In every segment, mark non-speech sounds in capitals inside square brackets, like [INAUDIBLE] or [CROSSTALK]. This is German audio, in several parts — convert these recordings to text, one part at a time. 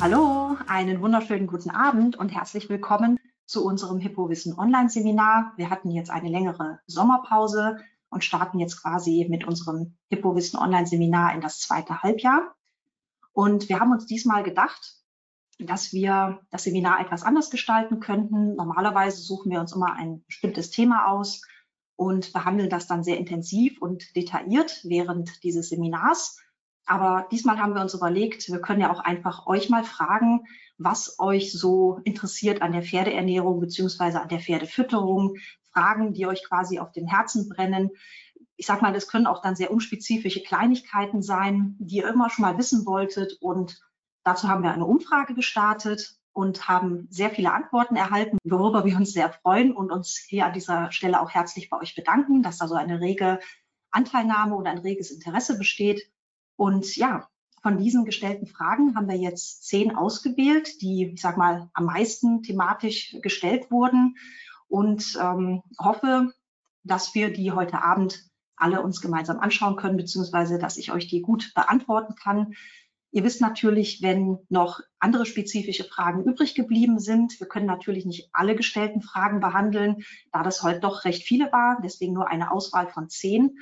Hallo, einen wunderschönen guten Abend und herzlich willkommen zu unserem Hippowissen Online-Seminar. Wir hatten jetzt eine längere Sommerpause und starten jetzt quasi mit unserem Hippowissen Online-Seminar in das zweite Halbjahr. Und wir haben uns diesmal gedacht, dass wir das Seminar etwas anders gestalten könnten. Normalerweise suchen wir uns immer ein bestimmtes Thema aus und behandeln das dann sehr intensiv und detailliert während dieses Seminars. Aber diesmal haben wir uns überlegt, wir können ja auch einfach euch mal fragen, was euch so interessiert an der Pferdeernährung beziehungsweise an der Pferdefütterung, Fragen, die euch quasi auf dem Herzen brennen. Ich sag mal, das können auch dann sehr unspezifische Kleinigkeiten sein, die ihr immer schon mal wissen wolltet. Und dazu haben wir eine Umfrage gestartet und haben sehr viele Antworten erhalten, worüber wir uns sehr freuen und uns hier an dieser Stelle auch herzlich bei euch bedanken, dass da so eine rege Anteilnahme oder ein reges Interesse besteht. Und ja, von diesen gestellten Fragen haben wir jetzt zehn ausgewählt, die, ich sag mal, am meisten thematisch gestellt wurden und ähm, hoffe, dass wir die heute Abend alle uns gemeinsam anschauen können, beziehungsweise dass ich euch die gut beantworten kann. Ihr wisst natürlich, wenn noch andere spezifische Fragen übrig geblieben sind. Wir können natürlich nicht alle gestellten Fragen behandeln, da das heute doch recht viele waren, deswegen nur eine Auswahl von zehn.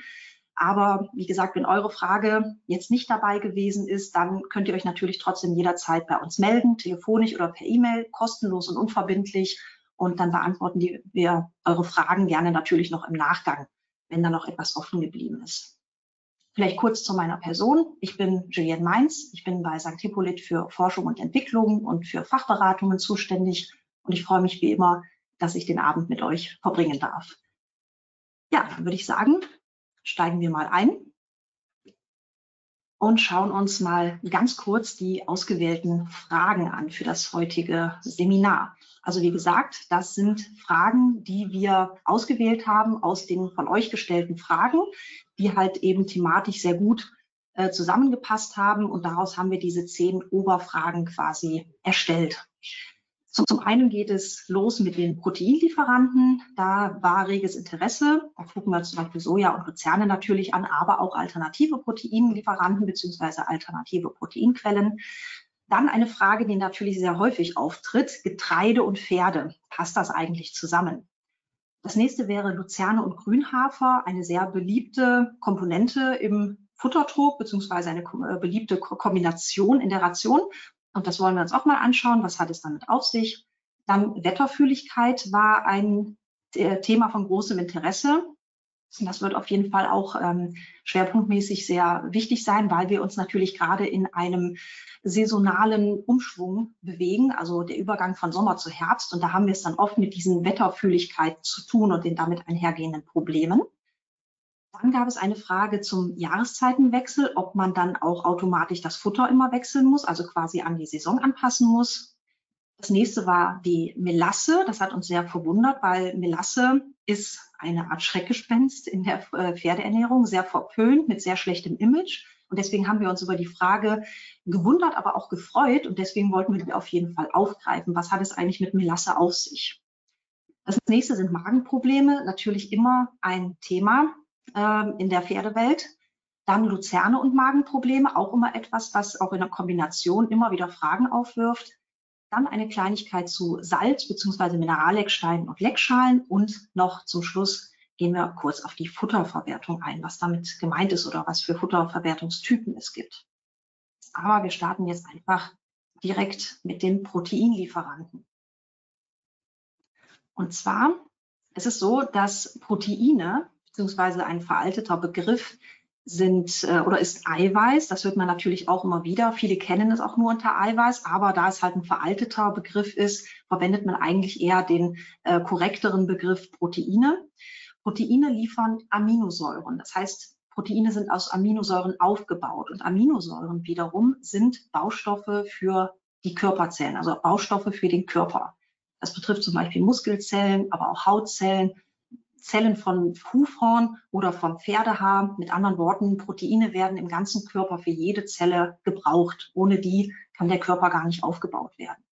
Aber wie gesagt, wenn eure Frage jetzt nicht dabei gewesen ist, dann könnt ihr euch natürlich trotzdem jederzeit bei uns melden, telefonisch oder per E-Mail, kostenlos und unverbindlich. Und dann beantworten wir eure Fragen gerne natürlich noch im Nachgang, wenn da noch etwas offen geblieben ist. Vielleicht kurz zu meiner Person. Ich bin Julienne Mainz. Ich bin bei St. Hippolyt für Forschung und Entwicklung und für Fachberatungen zuständig. Und ich freue mich wie immer, dass ich den Abend mit euch verbringen darf. Ja, dann würde ich sagen, steigen wir mal ein und schauen uns mal ganz kurz die ausgewählten Fragen an für das heutige Seminar. Also wie gesagt, das sind Fragen, die wir ausgewählt haben aus den von euch gestellten Fragen, die halt eben thematisch sehr gut äh, zusammengepasst haben und daraus haben wir diese zehn Oberfragen quasi erstellt. Zum, einen geht es los mit den Proteinlieferanten. Da war reges Interesse. Da gucken wir zum Beispiel Soja und Luzerne natürlich an, aber auch alternative Proteinlieferanten beziehungsweise alternative Proteinquellen. Dann eine Frage, die natürlich sehr häufig auftritt. Getreide und Pferde. Passt das eigentlich zusammen? Das nächste wäre Luzerne und Grünhafer, eine sehr beliebte Komponente im Futtertrog beziehungsweise eine äh, beliebte Kombination in der Ration. Und das wollen wir uns auch mal anschauen. Was hat es damit auf sich? Dann Wetterfühligkeit war ein äh, Thema von großem Interesse. Das wird auf jeden Fall auch ähm, schwerpunktmäßig sehr wichtig sein, weil wir uns natürlich gerade in einem saisonalen Umschwung bewegen, also der Übergang von Sommer zu Herbst. Und da haben wir es dann oft mit diesen Wetterfühligkeiten zu tun und den damit einhergehenden Problemen. Dann gab es eine Frage zum Jahreszeitenwechsel, ob man dann auch automatisch das Futter immer wechseln muss, also quasi an die Saison anpassen muss. Das nächste war die Melasse. Das hat uns sehr verwundert, weil Melasse ist eine Art Schreckgespenst in der äh, Pferdeernährung, sehr verpönt, mit sehr schlechtem Image. Und deswegen haben wir uns über die Frage gewundert, aber auch gefreut. Und deswegen wollten wir die auf jeden Fall aufgreifen. Was hat es eigentlich mit Melasse auf sich? Das nächste sind Magenprobleme. Natürlich immer ein Thema ähm, in der Pferdewelt. Dann Luzerne und Magenprobleme, auch immer etwas, was auch in der Kombination immer wieder Fragen aufwirft. Dann eine Kleinigkeit zu Salz bzw. Minerallecksteinen und Leckschalen und noch zum Schluss gehen wir kurz auf die Futterverwertung ein, was damit gemeint ist oder was für Futterverwertungstypen es gibt. Aber wir starten jetzt einfach direkt mit den Proteinlieferanten. Und zwar ist es so, dass Proteine beziehungsweise ein veralteter Begriff sind äh, oder ist Eiweiß. Das hört man natürlich auch immer wieder. Viele kennen es auch nur unter Eiweiß, aber da es halt ein veralteter Begriff ist, verwendet man eigentlich eher den äh, korrekteren Begriff Proteine. Proteine liefern Aminosäuren. Das heißt, Proteine sind aus Aminosäuren aufgebaut und Aminosäuren wiederum sind Baustoffe für die Körperzellen, also Baustoffe für den Körper. Das betrifft zum Beispiel Muskelzellen, aber auch Hautzellen, Zellen von Hufhorn oder vom Pferdehaar. Mit anderen Worten, Proteine werden im ganzen Körper für jede Zelle gebraucht. Ohne die kann der Körper gar nicht aufgebaut werden.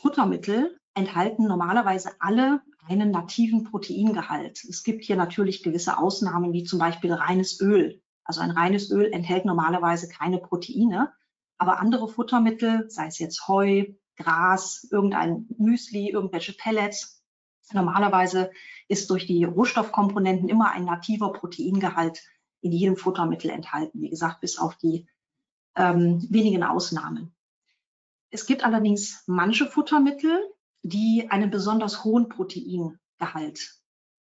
Futtermittel enthalten normalerweise alle einen nativen Proteingehalt. Es gibt hier natürlich gewisse Ausnahmen, wie zum Beispiel reines Öl. Also ein reines Öl enthält normalerweise keine Proteine. Aber andere Futtermittel, sei es jetzt Heu, Gras, irgendein Müsli, irgendwelche Pellets, normalerweise ist durch die Rohstoffkomponenten immer ein nativer Proteingehalt in jedem Futtermittel enthalten. Wie gesagt, bis auf die ähm, wenigen Ausnahmen. Es gibt allerdings manche Futtermittel, die einen besonders hohen Proteingehalt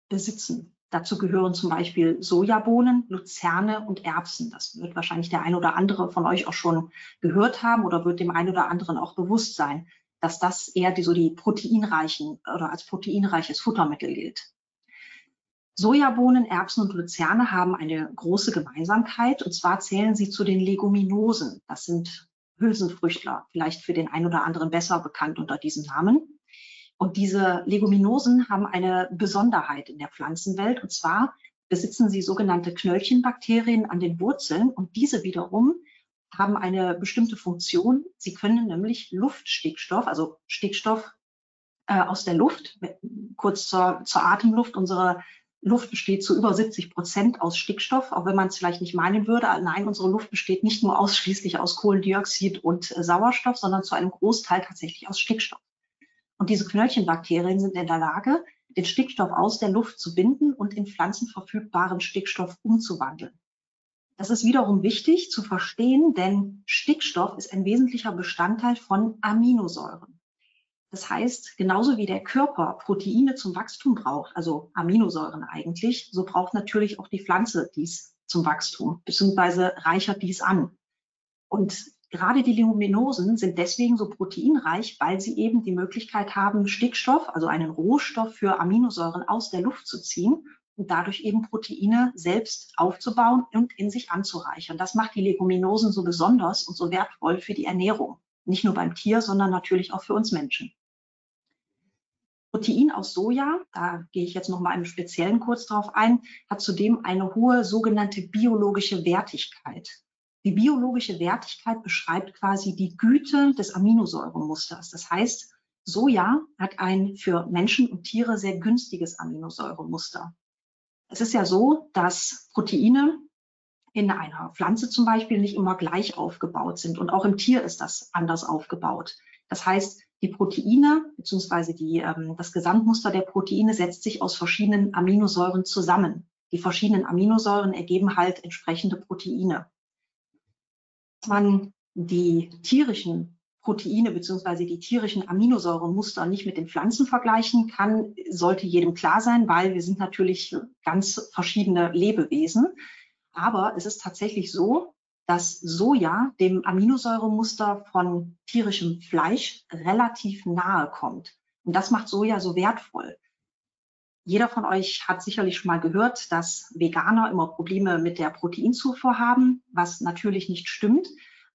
besitzen. Dazu gehören zum Beispiel Sojabohnen, Luzerne und Erbsen. Das wird wahrscheinlich der ein oder andere von euch auch schon gehört haben oder wird dem einen oder anderen auch bewusst sein, dass das eher die, so die proteinreichen oder als proteinreiches Futtermittel gilt. Sojabohnen, Erbsen und Luzerne haben eine große Gemeinsamkeit und zwar zählen sie zu den Leguminosen. Das sind Hülsenfrüchtler, vielleicht für den einen oder anderen besser bekannt unter diesem Namen. Und diese Leguminosen haben eine Besonderheit in der Pflanzenwelt und zwar besitzen sie sogenannte Knöllchenbakterien an den Wurzeln und diese wiederum haben eine bestimmte Funktion. Sie können nämlich Luftstickstoff, also Stickstoff äh, aus der Luft, kurz zur, zur Atemluft, unsere Luft besteht zu über 70 Prozent aus Stickstoff, auch wenn man es vielleicht nicht meinen würde. Nein, unsere Luft besteht nicht nur ausschließlich aus Kohlendioxid und Sauerstoff, sondern zu einem Großteil tatsächlich aus Stickstoff. Und diese Knöllchenbakterien sind in der Lage, den Stickstoff aus der Luft zu binden und in pflanzenverfügbaren Stickstoff umzuwandeln. Das ist wiederum wichtig zu verstehen, denn Stickstoff ist ein wesentlicher Bestandteil von Aminosäuren. Das heißt, genauso wie der Körper Proteine zum Wachstum braucht, also Aminosäuren eigentlich, so braucht natürlich auch die Pflanze dies zum Wachstum, beziehungsweise reichert dies an. Und gerade die Leguminosen sind deswegen so proteinreich, weil sie eben die Möglichkeit haben, Stickstoff, also einen Rohstoff für Aminosäuren aus der Luft zu ziehen und dadurch eben Proteine selbst aufzubauen und in sich anzureichern. Das macht die Leguminosen so besonders und so wertvoll für die Ernährung. Nicht nur beim Tier, sondern natürlich auch für uns Menschen. Protein aus Soja, da gehe ich jetzt noch mal im Speziellen kurz drauf ein, hat zudem eine hohe sogenannte biologische Wertigkeit. Die biologische Wertigkeit beschreibt quasi die Güte des Aminosäuremusters. Das heißt, Soja hat ein für Menschen und Tiere sehr günstiges Aminosäuremuster. Es ist ja so, dass Proteine in einer Pflanze zum Beispiel nicht immer gleich aufgebaut sind und auch im Tier ist das anders aufgebaut. Das heißt, die Proteine bzw. ähm, das Gesamtmuster der Proteine setzt sich aus verschiedenen Aminosäuren zusammen. Die verschiedenen Aminosäuren ergeben halt entsprechende Proteine. Man die tierischen Proteine bzw. die tierischen Aminosäuremuster nicht mit den Pflanzen vergleichen kann, sollte jedem klar sein, weil wir sind natürlich ganz verschiedene Lebewesen. Aber es ist tatsächlich so, dass Soja dem Aminosäuremuster von tierischem Fleisch relativ nahe kommt. Und das macht Soja so wertvoll. Jeder von euch hat sicherlich schon mal gehört, dass Veganer immer Probleme mit der Proteinzufuhr haben, was natürlich nicht stimmt.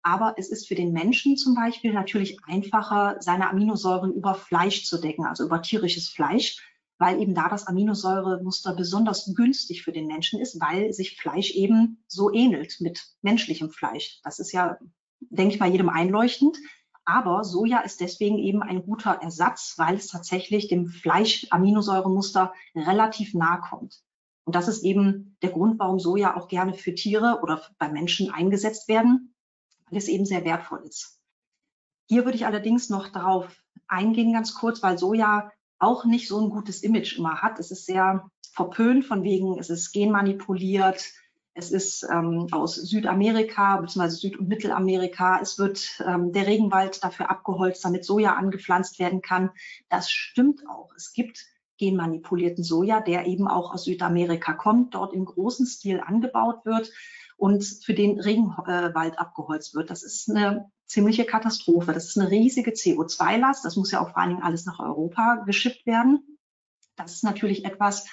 Aber es ist für den Menschen zum Beispiel natürlich einfacher, seine Aminosäuren über Fleisch zu decken, also über tierisches Fleisch, weil eben da das Aminosäuremuster besonders günstig für den Menschen ist, weil sich Fleisch eben so ähnelt mit menschlichem Fleisch. Das ist ja, denke ich mal, jedem einleuchtend. Aber Soja ist deswegen eben ein guter Ersatz, weil es tatsächlich dem Fleisch-Aminosäuremuster relativ nahe kommt. Und das ist eben der Grund, warum Soja auch gerne für Tiere oder bei Menschen eingesetzt werden, weil es eben sehr wertvoll ist. Hier würde ich allerdings noch darauf eingehen, ganz kurz, weil Soja auch nicht so ein gutes Image immer hat. Es ist sehr verpönt von wegen, es ist genmanipuliert, es ist ähm, aus Südamerika bzw. Süd- und Mittelamerika. Es wird ähm, der Regenwald dafür abgeholzt, damit Soja angepflanzt werden kann. Das stimmt auch. Es gibt genmanipulierten Soja, der eben auch aus Südamerika kommt, dort im großen Stil angebaut wird und für den Regenwald abgeholzt wird. Das ist eine ziemliche Katastrophe. Das ist eine riesige CO2-Last. Das muss ja auch vor allen Dingen alles nach Europa geschippt werden. Das ist natürlich etwas,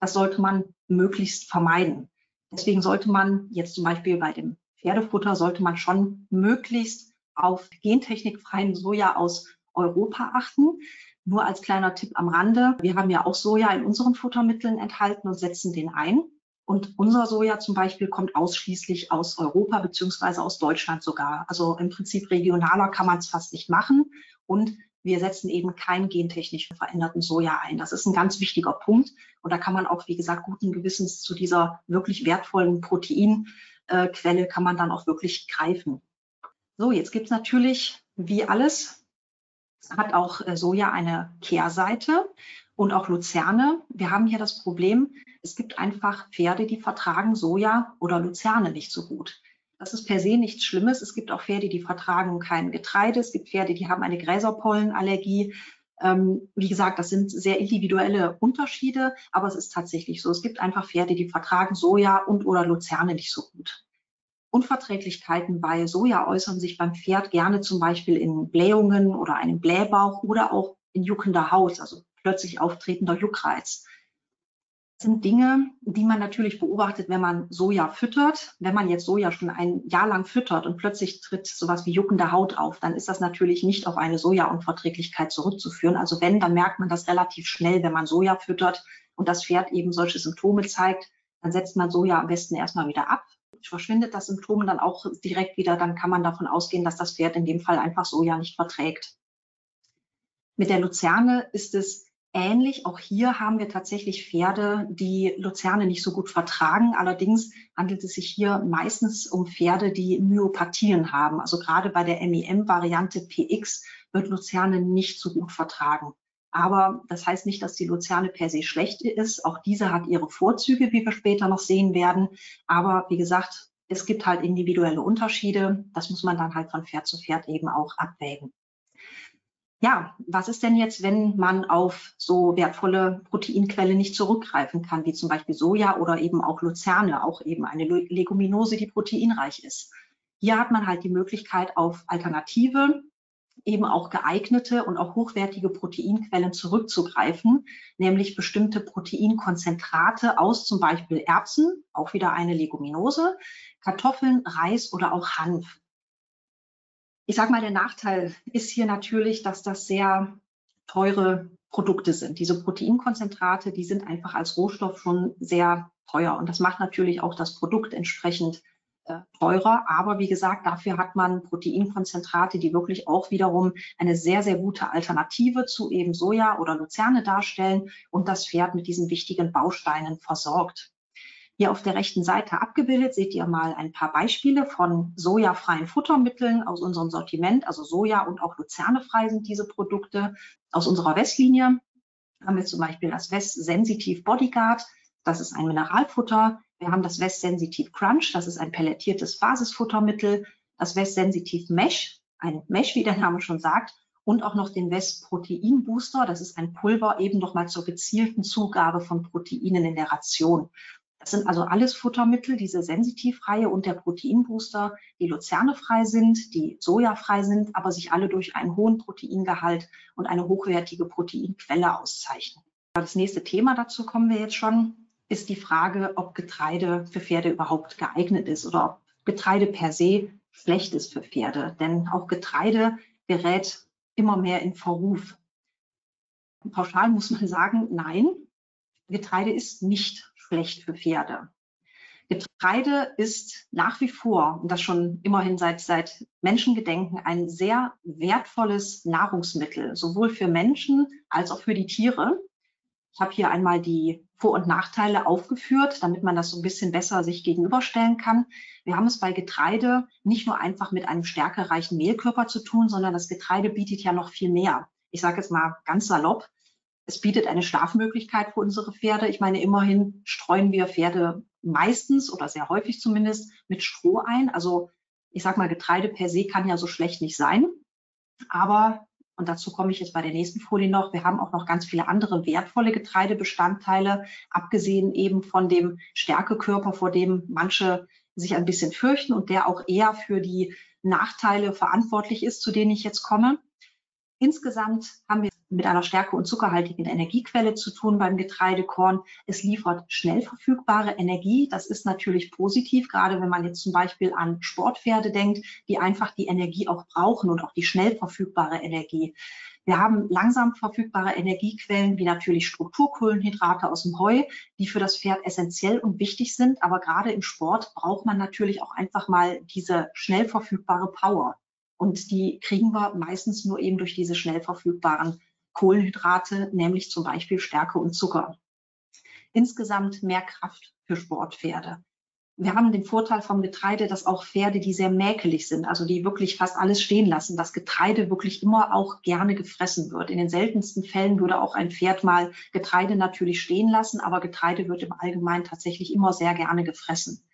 das sollte man möglichst vermeiden. Deswegen sollte man jetzt zum Beispiel bei dem Pferdefutter sollte man schon möglichst auf gentechnikfreien Soja aus Europa achten. Nur als kleiner Tipp am Rande. Wir haben ja auch Soja in unseren Futtermitteln enthalten und setzen den ein. Und unser Soja zum Beispiel kommt ausschließlich aus Europa beziehungsweise aus Deutschland sogar. Also im Prinzip regionaler kann man es fast nicht machen. Und wir setzen eben keinen gentechnisch veränderten Soja ein. Das ist ein ganz wichtiger Punkt. Und da kann man auch, wie gesagt, guten Gewissens zu dieser wirklich wertvollen Proteinquelle kann man dann auch wirklich greifen. So, jetzt gibt es natürlich, wie alles, hat auch äh, Soja eine Kehrseite und auch Luzerne. Wir haben hier das Problem, es gibt einfach Pferde, die vertragen Soja oder Luzerne nicht so gut. Das ist per se nichts Schlimmes. Es gibt auch Pferde, die vertragen kein Getreide. Es gibt Pferde, die haben eine Gräserpollenallergie. Ähm, wie gesagt, das sind sehr individuelle Unterschiede, aber es ist tatsächlich so. Es gibt einfach Pferde, die vertragen Soja und oder Luzerne nicht so gut. Unverträglichkeiten bei Soja äußern sich beim Pferd gerne zum Beispiel in Blähungen oder einem Blähbauch oder auch in juckender Haut, also plötzlich auftretender Juckreiz. Das sind Dinge, die man natürlich beobachtet, wenn man Soja füttert. Wenn man jetzt Soja schon ein Jahr lang füttert und plötzlich tritt sowas wie juckende Haut auf, dann ist das natürlich nicht auf eine Sojaunverträglichkeit zurückzuführen. Also wenn, dann merkt man das relativ schnell, wenn man Soja füttert und das Pferd eben solche Symptome zeigt, dann setzt man Soja am besten erstmal wieder ab. Verschwindet das Symptom dann auch direkt wieder, dann kann man davon ausgehen, dass das Pferd in dem Fall einfach Soja nicht verträgt. Mit der Luzerne ist es ähnlich. Auch hier haben wir tatsächlich Pferde, die Luzerne nicht so gut vertragen. Allerdings handelt es sich hier meistens um Pferde, die Myopathien haben. Also gerade bei der MIM-Variante PX wird Luzerne nicht so gut vertragen. Aber das heißt nicht, dass die Luzerne per se schlecht ist. Auch diese hat ihre Vorzüge, wie wir später noch sehen werden. Aber wie gesagt, es gibt halt individuelle Unterschiede. Das muss man dann halt von Pferd zu Pferd eben auch abwägen. Ja, was ist denn jetzt, wenn man auf so wertvolle Proteinquelle nicht zurückgreifen kann, wie zum Beispiel Soja oder eben auch Luzerne, auch eben eine Leguminose, die proteinreich ist? Hier hat man halt die Möglichkeit, auf alternative, eben auch geeignete und auch hochwertige Proteinquellen zurückzugreifen, nämlich bestimmte Proteinkonzentrate aus zum Beispiel Erbsen, auch wieder eine Leguminose, Kartoffeln, Reis oder auch Hanf. Ich sage mal, der Nachteil ist hier natürlich, dass das sehr teure Produkte sind. Diese Proteinkonzentrate, die sind einfach als Rohstoff schon sehr teuer. Und das macht natürlich auch das Produkt entsprechend äh, teurer. Aber wie gesagt, dafür hat man Proteinkonzentrate, die wirklich auch wiederum eine sehr, sehr gute Alternative zu eben Soja oder Luzerne darstellen und das Pferd mit diesen wichtigen Bausteinen versorgt. Hier auf der rechten Seite abgebildet seht ihr mal ein paar Beispiele von sojafreien Futtermitteln aus unserem Sortiment. Also Soja und auch Luzernefrei sind diese Produkte aus unserer Westlinie. Haben wir zum Beispiel das West Sensitive Bodyguard. Das ist ein Mineralfutter. Wir haben das West Sensitive Crunch. Das ist ein pelletiertes Basisfuttermittel. Das West Sensitive Mesh, ein Mesh, wie der Name schon sagt. Und auch noch den West Protein Booster. Das ist ein Pulver eben nochmal zur gezielten Zugabe von Proteinen in der Ration. Das sind also alles Futtermittel, diese Sensitivreihe und der Proteinbooster, die luzernefrei sind, die sojafrei sind, aber sich alle durch einen hohen Proteingehalt und eine hochwertige Proteinquelle auszeichnen. Das nächste Thema, dazu kommen wir jetzt schon, ist die Frage, ob Getreide für Pferde überhaupt geeignet ist oder ob Getreide per se schlecht ist für Pferde. Denn auch Getreide gerät immer mehr in Verruf. Pauschal muss man sagen, nein, Getreide ist nicht schlecht für Pferde. Getreide ist nach wie vor, und das schon immerhin seit, seit Menschengedenken, ein sehr wertvolles Nahrungsmittel, sowohl für Menschen als auch für die Tiere. Ich habe hier einmal die Vor- und Nachteile aufgeführt, damit man das so ein bisschen besser sich gegenüberstellen kann. Wir haben es bei Getreide nicht nur einfach mit einem stärkereichen Mehlkörper zu tun, sondern das Getreide bietet ja noch viel mehr. Ich sage jetzt mal ganz salopp, es bietet eine Schlafmöglichkeit für unsere Pferde. Ich meine, immerhin streuen wir Pferde meistens oder sehr häufig zumindest mit Stroh ein. Also ich sage mal, Getreide per se kann ja so schlecht nicht sein. Aber, und dazu komme ich jetzt bei der nächsten Folie noch, wir haben auch noch ganz viele andere wertvolle Getreidebestandteile, abgesehen eben von dem Stärkekörper, vor dem manche sich ein bisschen fürchten und der auch eher für die Nachteile verantwortlich ist, zu denen ich jetzt komme. Insgesamt haben wir mit einer stärke- und zuckerhaltigen Energiequelle zu tun beim Getreidekorn. Es liefert schnell verfügbare Energie. Das ist natürlich positiv, gerade wenn man jetzt zum Beispiel an Sportpferde denkt, die einfach die Energie auch brauchen und auch die schnell verfügbare Energie. Wir haben langsam verfügbare Energiequellen wie natürlich Strukturkohlenhydrate aus dem Heu, die für das Pferd essentiell und wichtig sind. Aber gerade im Sport braucht man natürlich auch einfach mal diese schnell verfügbare Power. Und die kriegen wir meistens nur eben durch diese schnell verfügbaren Kohlenhydrate, nämlich zum Beispiel Stärke und Zucker. Insgesamt mehr Kraft für Sportpferde. wir haben den Vorteil vom Getreide, dass auch Pferde, die sehr mäkelig sind, also die wirklich fast alles stehen lassen, dass Getreide wirklich immer auch gerne gefressen wird. In den seltensten Fällen würde auch ein Pferd mal Getreide natürlich stehen lassen, aber Getreide wird im Allgemeinen tatsächlich immer sehr gerne gefressen.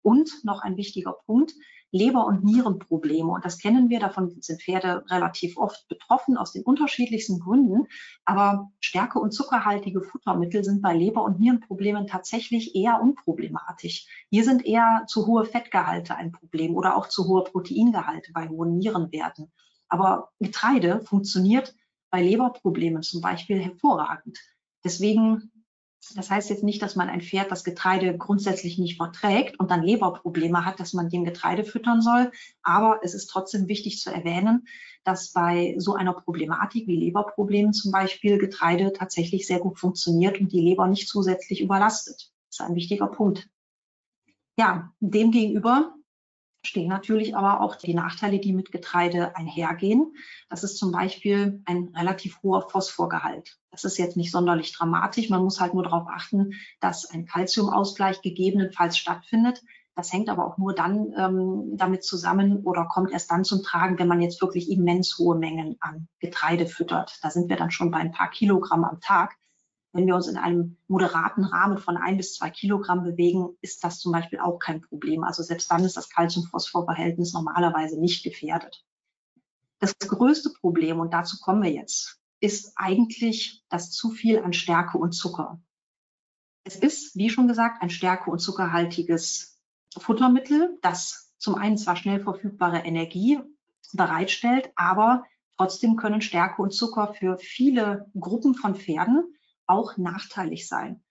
Und noch ein wichtiger Punkt, Leber- und Nierenprobleme. Und das kennen wir, davon sind Pferde relativ oft betroffen aus den unterschiedlichsten Gründen. Aber stärke- und zuckerhaltige Futtermittel sind bei Leber- und Nierenproblemen tatsächlich eher unproblematisch. Hier sind eher zu hohe Fettgehalte ein Problem oder auch zu hohe Proteingehalte bei hohen Nierenwerten. Aber Getreide funktioniert bei Leberproblemen zum Beispiel hervorragend. Deswegen das heißt jetzt nicht, dass man ein Pferd das Getreide grundsätzlich nicht verträgt und dann Leberprobleme hat, dass man dem Getreide füttern soll. Aber es ist trotzdem wichtig zu erwähnen, dass bei so einer Problematik wie Leberproblemen zum Beispiel Getreide tatsächlich sehr gut funktioniert und die Leber nicht zusätzlich überlastet. Das ist ein wichtiger Punkt. Ja, demgegenüber stehen natürlich aber auch die Nachteile, die mit Getreide einhergehen. Das ist zum Beispiel ein relativ hoher Phosphorgehalt. Das ist jetzt nicht sonderlich dramatisch. Man muss halt nur darauf achten, dass ein Kalziumausgleich gegebenenfalls stattfindet. Das hängt aber auch nur dann ähm, damit zusammen oder kommt erst dann zum Tragen, wenn man jetzt wirklich immens hohe Mengen an Getreide füttert. Da sind wir dann schon bei ein paar Kilogramm am Tag. Wenn wir uns in einem moderaten Rahmen von ein bis zwei Kilogramm bewegen, ist das zum Beispiel auch kein Problem. Also selbst dann ist das Calcium-Phosphor-Verhältnis normalerweise nicht gefährdet. Das größte Problem, und dazu kommen wir jetzt, ist eigentlich das zu viel an Stärke und Zucker. Es ist, wie schon gesagt, ein stärke- und zuckerhaltiges Futtermittel, das zum einen zwar schnell verfügbare Energie bereitstellt, aber trotzdem können Stärke und Zucker für viele Gruppen von Pferden auch nachteilig sein.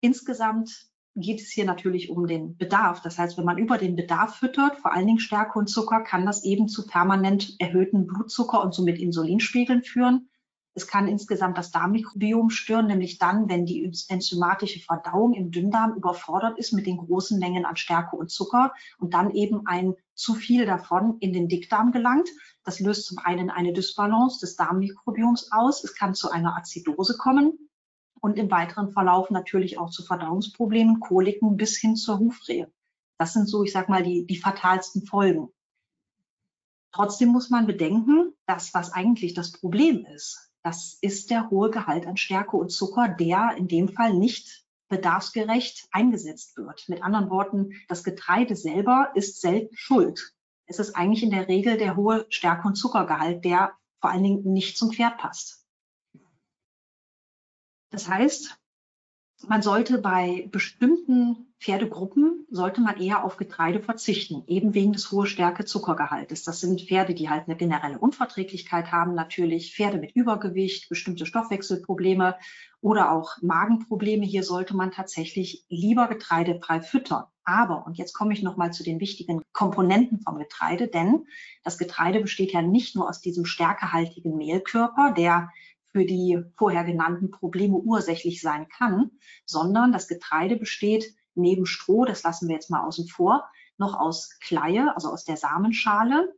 Insgesamt geht es hier natürlich um den Bedarf. Das heißt, wenn man über den Bedarf füttert, vor allen Dingen Stärke und Zucker, kann das eben zu permanent erhöhten Blutzucker und somit Insulinspiegeln führen. Es kann insgesamt das Darmmikrobiom stören, nämlich dann, wenn die enzymatische Verdauung im Dünndarm überfordert ist mit den großen Mengen an Stärke und Zucker und dann eben ein zu viel davon in den Dickdarm gelangt. Das löst zum einen eine Dysbalance des Darmmikrobioms aus. Es kann zu einer Azidose kommen und im weiteren Verlauf natürlich auch zu Verdauungsproblemen, Koliken bis hin zur Hufrehe. Das sind so, ich sag mal, die, die fatalsten Folgen. Trotzdem muss man bedenken, dass was eigentlich das Problem ist, das ist der hohe Gehalt an Stärke und Zucker, der in dem Fall nicht bedarfsgerecht eingesetzt wird. Mit anderen Worten, das Getreide selber ist selten schuld. Es ist eigentlich in der Regel der hohe Stärke- und Zuckergehalt, der vor allen Dingen nicht zum Pferd passt. Das heißt, man sollte bei bestimmten Pferdegruppen, sollte man eher auf Getreide verzichten, eben wegen des hohen Stärke-Zuckergehaltes. Das sind Pferde, die halt eine generelle Unverträglichkeit haben, natürlich Pferde mit Übergewicht, bestimmte Stoffwechselprobleme oder auch Magenprobleme. Hier sollte man tatsächlich lieber getreidefrei füttern. Aber, und jetzt komme ich nochmal zu den wichtigen Komponenten vom Getreide, denn das Getreide besteht ja nicht nur aus diesem stärkehaltigen Mehlkörper, der für die vorher genannten Probleme ursächlich sein kann, sondern das Getreide besteht neben Stroh, das lassen wir jetzt mal außen vor, noch aus Kleie, also aus der Samenschale,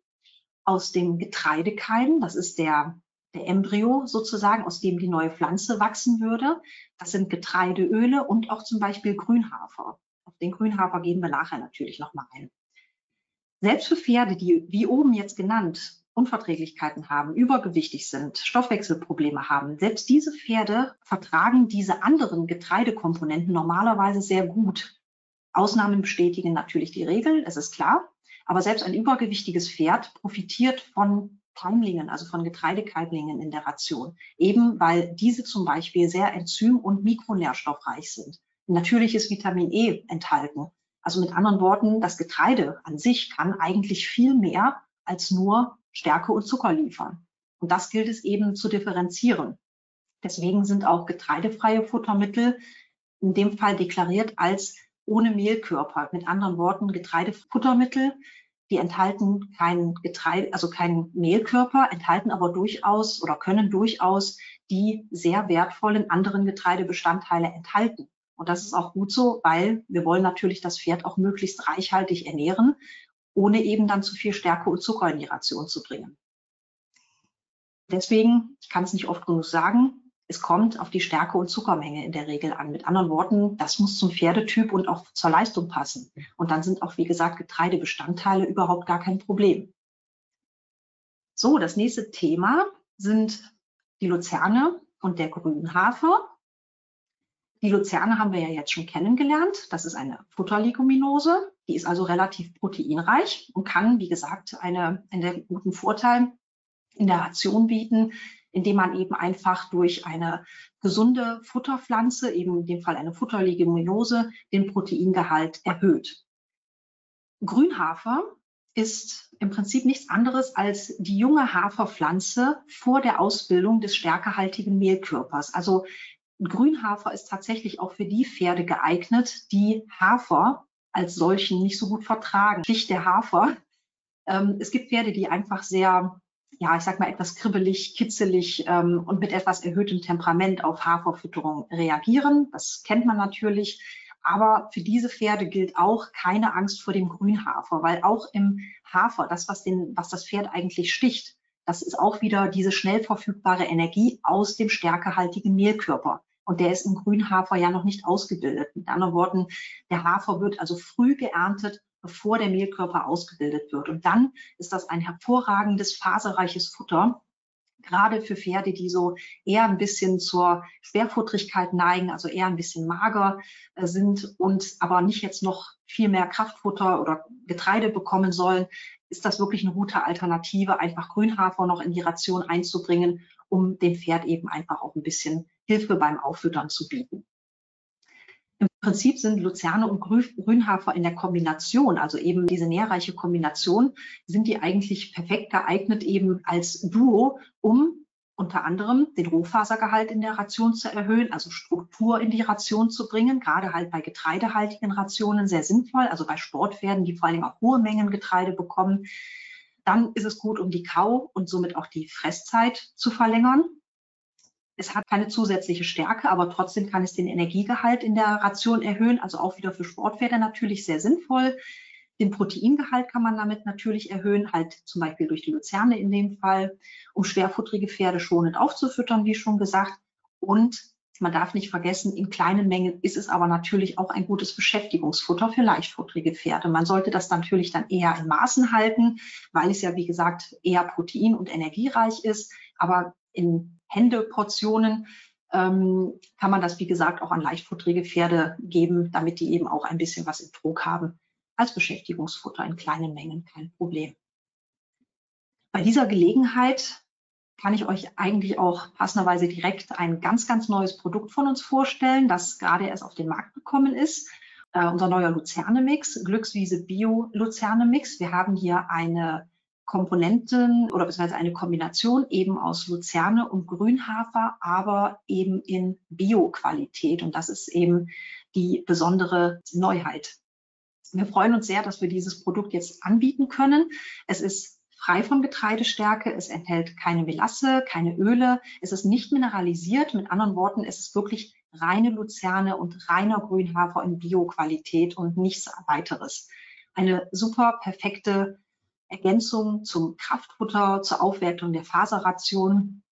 aus dem Getreidekeim, das ist der, der Embryo sozusagen, aus dem die neue Pflanze wachsen würde. Das sind Getreideöle und auch zum Beispiel Grünhafer. Auf den Grünhafer gehen wir nachher natürlich nochmal ein. Selbst für Pferde, die wie oben jetzt genannt Unverträglichkeiten haben, übergewichtig sind, Stoffwechselprobleme haben, selbst diese Pferde vertragen diese anderen Getreidekomponenten normalerweise sehr gut. Ausnahmen bestätigen natürlich die Regel, es ist klar. Aber selbst ein übergewichtiges Pferd profitiert von Keimlingen, also von Getreidekeimlingen in der Ration, eben weil diese zum Beispiel sehr enzym- und mikronährstoffreich sind. Natürliches Vitamin E enthalten. Also mit anderen Worten, das Getreide an sich kann eigentlich viel mehr als nur Stärke und Zucker liefern. Und das gilt es eben zu differenzieren. Deswegen sind auch getreidefreie Futtermittel in dem Fall deklariert als ohne Mehlkörper. Mit anderen Worten, Getreidefuttermittel, die enthalten kein Getreide, also keinen Mehlkörper, enthalten aber durchaus oder können durchaus die sehr wertvollen anderen Getreidebestandteile enthalten. Und das ist auch gut so, weil wir wollen natürlich das Pferd auch möglichst reichhaltig ernähren ohne eben dann zu viel Stärke und Zucker in die Ration zu bringen. Deswegen, ich kann es nicht oft genug sagen, Es kommt auf die Stärke und Zuckermenge in der Regel an. Mit anderen Worten, das muss zum Pferdetyp und auch zur Leistung passen. Und dann sind auch, wie gesagt, Getreidebestandteile überhaupt gar kein Problem. So, das nächste Thema sind die Luzerne und der Grünhafer. Die Luzerne haben wir ja jetzt schon kennengelernt. Das ist eine Futterleguminose. Die ist also relativ proteinreich und kann, wie gesagt, eine, einen guten Vorteil in der Ration bieten, indem man eben einfach durch eine gesunde Futterpflanze, eben in dem Fall eine Futterleguminose, den Proteingehalt erhöht. Grünhafer ist im Prinzip nichts anderes als die junge Haferpflanze vor der Ausbildung des stärkehaltigen Mehlkörpers. Also Grünhafer ist tatsächlich auch für die Pferde geeignet, die Hafer als solchen nicht so gut vertragen. Schlicht der Hafer. Ähm, es gibt Pferde, die einfach sehr ja, ich sag mal, etwas kribbelig, kitzelig ähm, und mit etwas erhöhtem Temperament auf Haferfütterung reagieren. Das kennt man natürlich. Aber für diese Pferde gilt auch keine Angst vor dem Grünhafer, weil auch im Hafer, das, was, den, was das Pferd eigentlich sticht, das ist auch wieder diese schnell verfügbare Energie aus dem stärkehaltigen Mehlkörper. Und der ist im Grünhafer ja noch nicht ausgebildet. Mit anderen Worten, der Hafer wird also früh geerntet bevor der Mehlkörper ausgebildet wird. Und dann ist das ein hervorragendes, faserreiches Futter, gerade für Pferde, die so eher ein bisschen zur Schwerfutterigkeit neigen, also eher ein bisschen mager äh, sind und aber nicht jetzt noch viel mehr Kraftfutter oder Getreide bekommen sollen, ist das wirklich eine gute Alternative, einfach Grünhafer noch in die Ration einzubringen, um dem Pferd eben einfach auch ein bisschen Hilfe beim Auffüttern zu bieten. Im Prinzip sind Luzerne und Grünhafer in der Kombination, also eben diese nährreiche Kombination, sind die eigentlich perfekt geeignet eben als Duo, um unter anderem den Rohfasergehalt in der Ration zu erhöhen, also Struktur in die Ration zu bringen, gerade halt bei getreidehaltigen Rationen sehr sinnvoll, also bei Sportpferden, die vor allem auch hohe Mengen Getreide bekommen. Dann ist es gut, um die Kau- und somit auch die Fresszeit zu verlängern. Es hat keine zusätzliche Stärke, aber trotzdem kann es den Energiegehalt in der Ration erhöhen, also auch wieder für Sportpferde natürlich sehr sinnvoll. Den Proteingehalt kann man damit natürlich erhöhen, halt zum Beispiel durch die Luzerne in dem Fall, um schwerfutterige Pferde schonend aufzufüttern, wie schon gesagt. Und man darf nicht vergessen, in kleinen Mengen ist es aber natürlich auch ein gutes Beschäftigungsfutter für leichtfutterige Pferde. Man sollte das natürlich dann eher in Maßen halten, weil es ja, wie gesagt, eher protein- und energiereich ist. Aber in Händeportionen ähm, kann man das, wie gesagt, auch an leichtfutterige Pferde geben, damit die eben auch ein bisschen was im Trog haben. Als Beschäftigungsfutter in kleinen Mengen kein Problem. Bei dieser Gelegenheit kann ich euch eigentlich auch passenderweise direkt ein ganz, ganz neues Produkt von uns vorstellen, das gerade erst auf den Markt gekommen ist. Äh, unser neuer Luzerne-Mix, Glückswiese Bio-Luzerne-Mix. Wir haben hier eine Komponenten oder beziehungsweise eine Kombination eben aus Luzerne und Grünhafer, aber eben in Bio-Qualität. Und das ist eben die besondere Neuheit. Wir freuen uns sehr, dass wir dieses Produkt jetzt anbieten können. Es ist frei von Getreidestärke, es enthält keine Melasse, keine Öle, es ist nicht mineralisiert. Mit anderen Worten, es ist wirklich reine Luzerne und reiner Grünhafer in Bio-Qualität und nichts weiteres. Eine super perfekte Ergänzung zum Kraftfutter, zur Aufwertung der Faserration.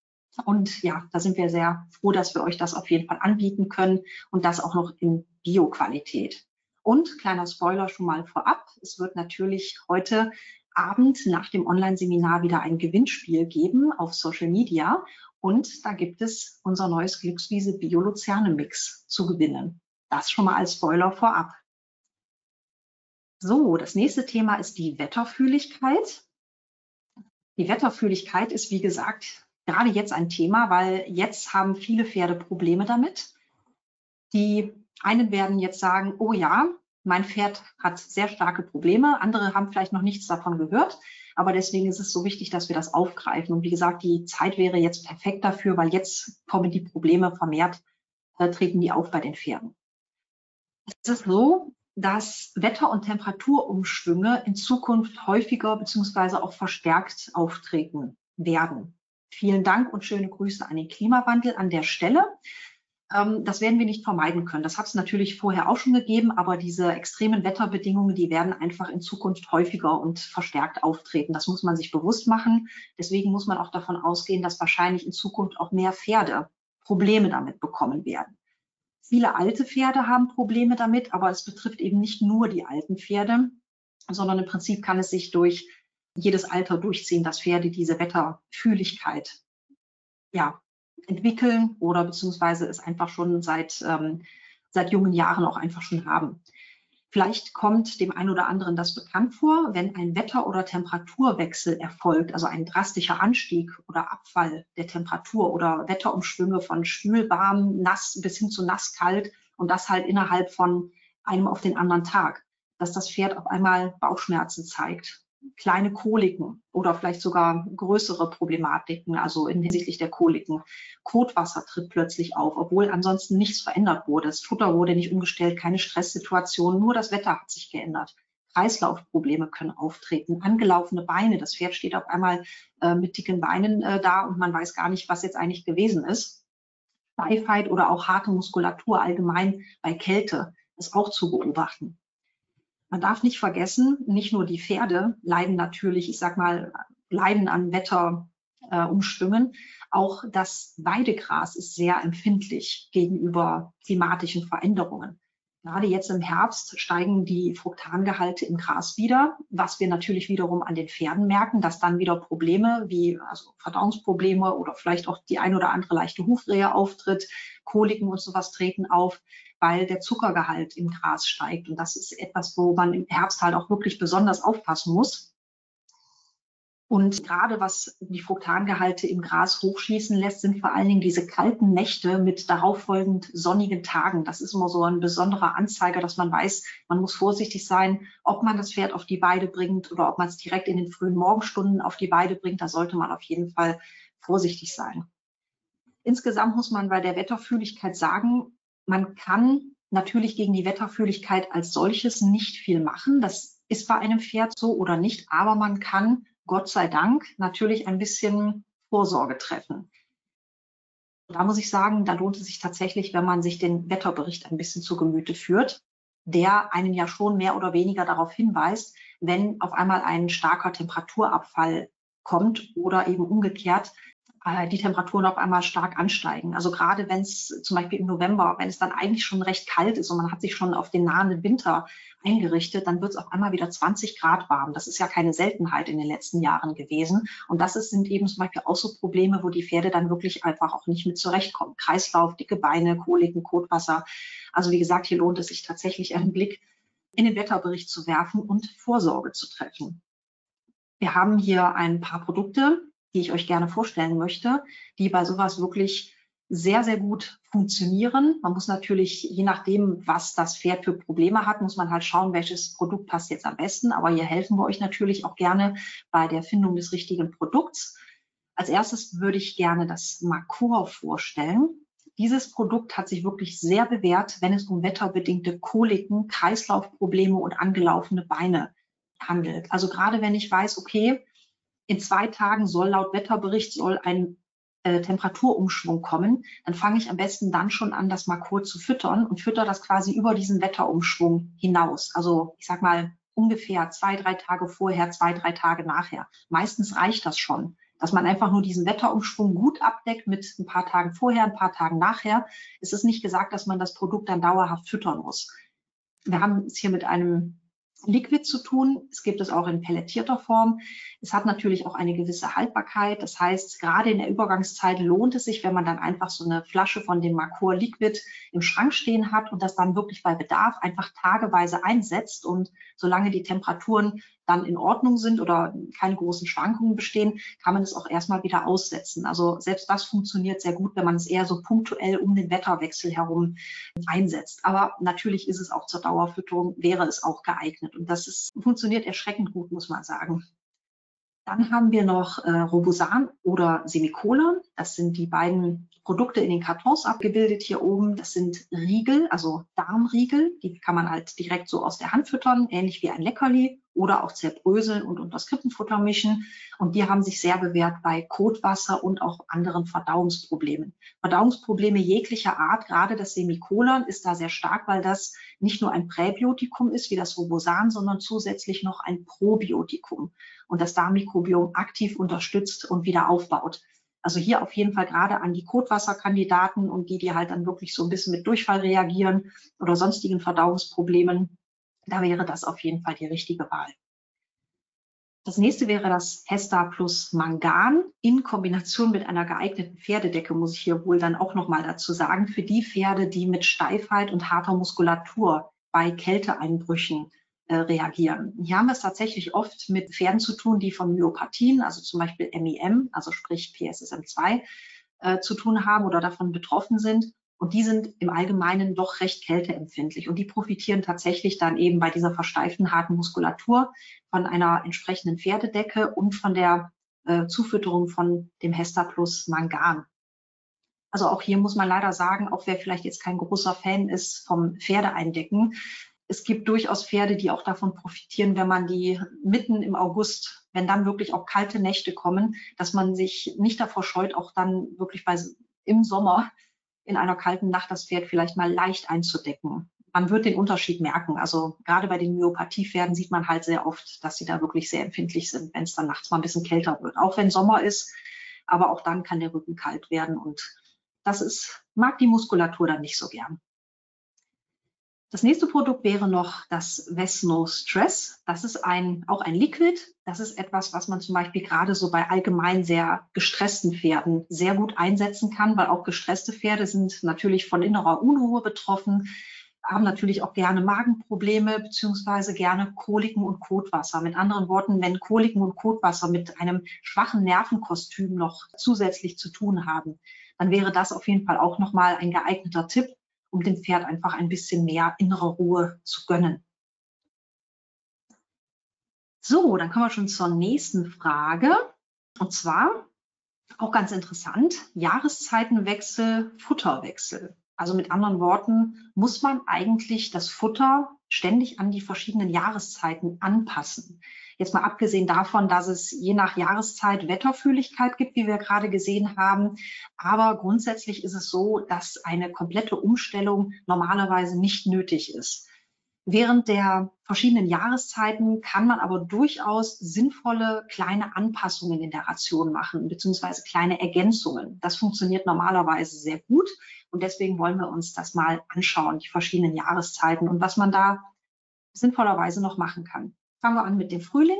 Und ja, da sind wir sehr froh, dass wir euch das auf jeden Fall anbieten können und das auch noch in Bio-Qualität. Und kleiner Spoiler schon mal vorab, es wird natürlich heute Abend nach dem Online-Seminar wieder ein Gewinnspiel geben auf Social Media. Und da gibt es unser neues Glückswiese Bio-Luzerne-Mix zu gewinnen. Das schon mal als Spoiler vorab. So, das nächste Thema ist die Wetterfühligkeit. Die Wetterfühligkeit ist, wie gesagt, gerade jetzt ein Thema, weil jetzt haben viele Pferde Probleme damit. Die einen werden jetzt sagen, oh ja, mein Pferd hat sehr starke Probleme. Andere haben vielleicht noch nichts davon gehört. Aber deswegen ist es so wichtig, dass wir das aufgreifen. Und wie gesagt, die Zeit wäre jetzt perfekt dafür, weil jetzt kommen die Probleme vermehrt, äh, treten die auf bei den Pferden. Es ist so, dass Wetter- und Temperaturumschwünge in Zukunft häufiger bzw. auch verstärkt auftreten werden. Vielen Dank und schöne Grüße an den Klimawandel an der Stelle. Ähm, das werden wir nicht vermeiden können. Das hat es natürlich vorher auch schon gegeben, aber diese extremen Wetterbedingungen, die werden einfach in Zukunft häufiger und verstärkt auftreten. Das muss man sich bewusst machen. Deswegen muss man auch davon ausgehen, dass wahrscheinlich in Zukunft auch mehr Pferde Probleme damit bekommen werden. Viele alte Pferde haben Probleme damit, aber es betrifft eben nicht nur die alten Pferde, sondern im Prinzip kann es sich durch jedes Alter durchziehen, dass Pferde diese Wetterfühligkeit ja, entwickeln oder beziehungsweise es einfach schon seit, ähm, seit jungen Jahren auch einfach schon haben. Vielleicht kommt dem einen oder anderen das bekannt vor, wenn ein Wetter- oder Temperaturwechsel erfolgt, also ein drastischer Anstieg oder Abfall der Temperatur oder Wetterumschwünge von schwülwarm, nass bis hin zu nasskalt und das halt innerhalb von einem auf den anderen Tag, dass das Pferd auf einmal Bauchschmerzen zeigt kleine Koliken oder vielleicht sogar größere Problematiken, also hinsichtlich der Koliken. Kotwasser tritt plötzlich auf, obwohl ansonsten nichts verändert wurde. Das Futter wurde nicht umgestellt, keine Stresssituation, nur das Wetter hat sich geändert. Kreislaufprobleme können auftreten, angelaufene Beine. Das Pferd steht auf einmal äh, mit dicken Beinen äh, da und man weiß gar nicht, was jetzt eigentlich gewesen ist. Steifheit oder auch harte Muskulatur allgemein bei Kälte ist auch zu beobachten. Man darf nicht vergessen, nicht nur die Pferde leiden natürlich, ich sag mal, leiden an Wetterumschwüngen. Äh, auch das Weidegras ist sehr empfindlich gegenüber klimatischen Veränderungen. Gerade jetzt im Herbst steigen die Fruktangehalte im Gras wieder, was wir natürlich wiederum an den Pferden merken, dass dann wieder Probleme wie also Verdauungsprobleme oder vielleicht auch die ein oder andere leichte Hufrehe auftritt, Koliken und sowas treten auf weil der Zuckergehalt im Gras steigt. Und das ist etwas, wo man im Herbst halt auch wirklich besonders aufpassen muss. Und gerade was die Fruktangehalte im Gras hochschießen lässt, sind vor allen Dingen diese kalten Nächte mit darauffolgend sonnigen Tagen. Das ist immer so ein besonderer Anzeiger, dass man weiß, man muss vorsichtig sein, ob man das Pferd auf die Weide bringt oder ob man es direkt in den frühen Morgenstunden auf die Weide bringt. Da sollte man auf jeden Fall vorsichtig sein. Insgesamt muss man bei der Wetterfühligkeit sagen, man kann natürlich gegen die Wetterfühligkeit als solches nicht viel machen. Das ist bei einem Pferd so oder nicht, aber man kann, Gott sei Dank, natürlich ein bisschen Vorsorge treffen. Da muss ich sagen, da lohnt es sich tatsächlich, wenn man sich den Wetterbericht ein bisschen zu Gemüte führt, der einen ja schon mehr oder weniger darauf hinweist, wenn auf einmal ein starker Temperaturabfall kommt oder eben umgekehrt die Temperaturen auf einmal stark ansteigen. Also gerade wenn es zum Beispiel im November, wenn es dann eigentlich schon recht kalt ist und man hat sich schon auf den nahenden Winter eingerichtet, dann wird es auf einmal wieder 20 Grad warm. Das ist ja keine Seltenheit in den letzten Jahren gewesen. Und das ist, sind eben zum Beispiel auch so Probleme, wo die Pferde dann wirklich einfach auch nicht mit zurechtkommen. Kreislauf, dicke Beine, Koliken, Kotwasser. Also wie gesagt, hier lohnt es sich tatsächlich einen Blick in den Wetterbericht zu werfen und Vorsorge zu treffen. Wir haben hier ein paar Produkte, die ich euch gerne vorstellen möchte, die bei sowas wirklich sehr, sehr gut funktionieren. Man muss natürlich, je nachdem, was das Pferd für Probleme hat, muss man halt schauen, welches Produkt passt jetzt am besten. Aber hier helfen wir euch natürlich auch gerne bei der Findung des richtigen Produkts. Als erstes würde ich gerne das Makor vorstellen. Dieses Produkt hat sich wirklich sehr bewährt, wenn es um wetterbedingte Koliken, Kreislaufprobleme und angelaufene Beine handelt. Also gerade wenn ich weiß, okay, in zwei Tagen soll laut Wetterbericht soll ein äh, Temperaturumschwung kommen, dann fange ich am besten dann schon an, das Makor zu füttern und fütter das quasi über diesen Wetterumschwung hinaus. Also ich sag mal ungefähr zwei, drei Tage vorher, zwei, drei Tage nachher. Meistens reicht das schon, dass man einfach nur diesen Wetterumschwung gut abdeckt mit ein paar Tagen vorher, ein paar Tagen nachher. Es ist nicht gesagt, dass man das Produkt dann dauerhaft füttern muss. Wir haben es hier mit einem Liquid zu tun. Es gibt es auch in pelletierter Form. Es hat natürlich auch eine gewisse Haltbarkeit. Das heißt, gerade in der Übergangszeit lohnt es sich, wenn man dann einfach so eine Flasche von dem Marcor Liquid im Schrank stehen hat und das dann wirklich bei Bedarf einfach tageweise einsetzt. Und solange die Temperaturen dann in Ordnung sind oder keine großen Schwankungen bestehen, kann man es auch erstmal wieder aussetzen. Also selbst das funktioniert sehr gut, wenn man es eher so punktuell um den Wetterwechsel herum einsetzt. Aber natürlich ist es auch zur Dauerfütterung, wäre es auch geeignet. Und das ist, funktioniert erschreckend gut, muss man sagen. Dann haben wir noch äh, Robosan oder Semicolon. Das sind die beiden Produkte in den Kartons abgebildet hier oben. Das sind Riegel, also Darmriegel. Die kann man halt direkt so aus der Hand füttern, ähnlich wie ein Leckerli oder auch zerbröseln und unter das mischen. Und die haben sich sehr bewährt bei Kotwasser und auch anderen Verdauungsproblemen. Verdauungsprobleme jeglicher Art, gerade das Semikolon ist da sehr stark, weil das nicht nur ein Präbiotikum ist wie das Robosan, sondern zusätzlich noch ein Probiotikum und das Darmmikrobiom aktiv unterstützt und wieder aufbaut. Also hier auf jeden Fall gerade an die Kotwasserkandidaten und die, die halt dann wirklich so ein bisschen mit Durchfall reagieren oder sonstigen Verdauungsproblemen. Da wäre das auf jeden Fall die richtige Wahl. Das nächste wäre das Hesta plus Mangan in Kombination mit einer geeigneten Pferdedecke, muss ich hier wohl dann auch nochmal dazu sagen, für die Pferde, die mit Steifheit und harter Muskulatur bei Kälteeinbrüchen äh, reagieren. Hier haben wir es tatsächlich oft mit Pferden zu tun, die von Myopathien, also zum Beispiel MIM, also sprich PSSM2, äh, zu tun haben oder davon betroffen sind. Und die sind im Allgemeinen doch recht kälteempfindlich. Und die profitieren tatsächlich dann eben bei dieser versteiften, harten Muskulatur von einer entsprechenden Pferdedecke und von der äh, Zufütterung von dem Hesta Plus Mangan. Also auch hier muss man leider sagen, auch wer vielleicht jetzt kein großer Fan ist vom Pferdeeindecken, es gibt durchaus Pferde, die auch davon profitieren, wenn man die mitten im August, wenn dann wirklich auch kalte Nächte kommen, dass man sich nicht davor scheut, auch dann wirklich bei, im Sommer in einer kalten Nacht das Pferd vielleicht mal leicht einzudecken. Man wird den Unterschied merken. Also gerade bei den Myopathie-Pferden sieht man halt sehr oft, dass sie da wirklich sehr empfindlich sind, wenn es dann nachts mal ein bisschen kälter wird. Auch wenn Sommer ist, aber auch dann kann der Rücken kalt werden und das ist, mag die Muskulatur dann nicht so gern. Das nächste Produkt wäre noch das Vesno Stress. Das ist ein, auch ein Liquid. Das ist etwas, was man zum Beispiel gerade so bei allgemein sehr gestressten Pferden sehr gut einsetzen kann, weil auch gestresste Pferde sind natürlich von innerer Unruhe betroffen, haben natürlich auch gerne Magenprobleme beziehungsweise gerne Koliken und Kotwasser. Mit anderen Worten, wenn Koliken und Kotwasser mit einem schwachen Nervenkostüm noch zusätzlich zu tun haben, dann wäre das auf jeden Fall auch nochmal ein geeigneter Tipp, um dem Pferd einfach ein bisschen mehr innere Ruhe zu gönnen. So, dann kommen wir schon zur nächsten Frage. Und zwar, auch ganz interessant, Jahreszeitenwechsel, Futterwechsel. Also mit anderen Worten, muss man eigentlich das Futter ständig an die verschiedenen Jahreszeiten anpassen. Jetzt mal abgesehen davon, dass es je nach Jahreszeit Wetterfühligkeit gibt, wie wir gerade gesehen haben. Aber grundsätzlich ist es so, dass eine komplette Umstellung normalerweise nicht nötig ist. Während der verschiedenen Jahreszeiten kann man aber durchaus sinnvolle kleine Anpassungen in der Ration machen, beziehungsweise kleine Ergänzungen. Das funktioniert normalerweise sehr gut und deswegen wollen wir uns das mal anschauen, die verschiedenen Jahreszeiten und was man da sinnvollerweise noch machen kann. Fangen wir an mit dem Frühling.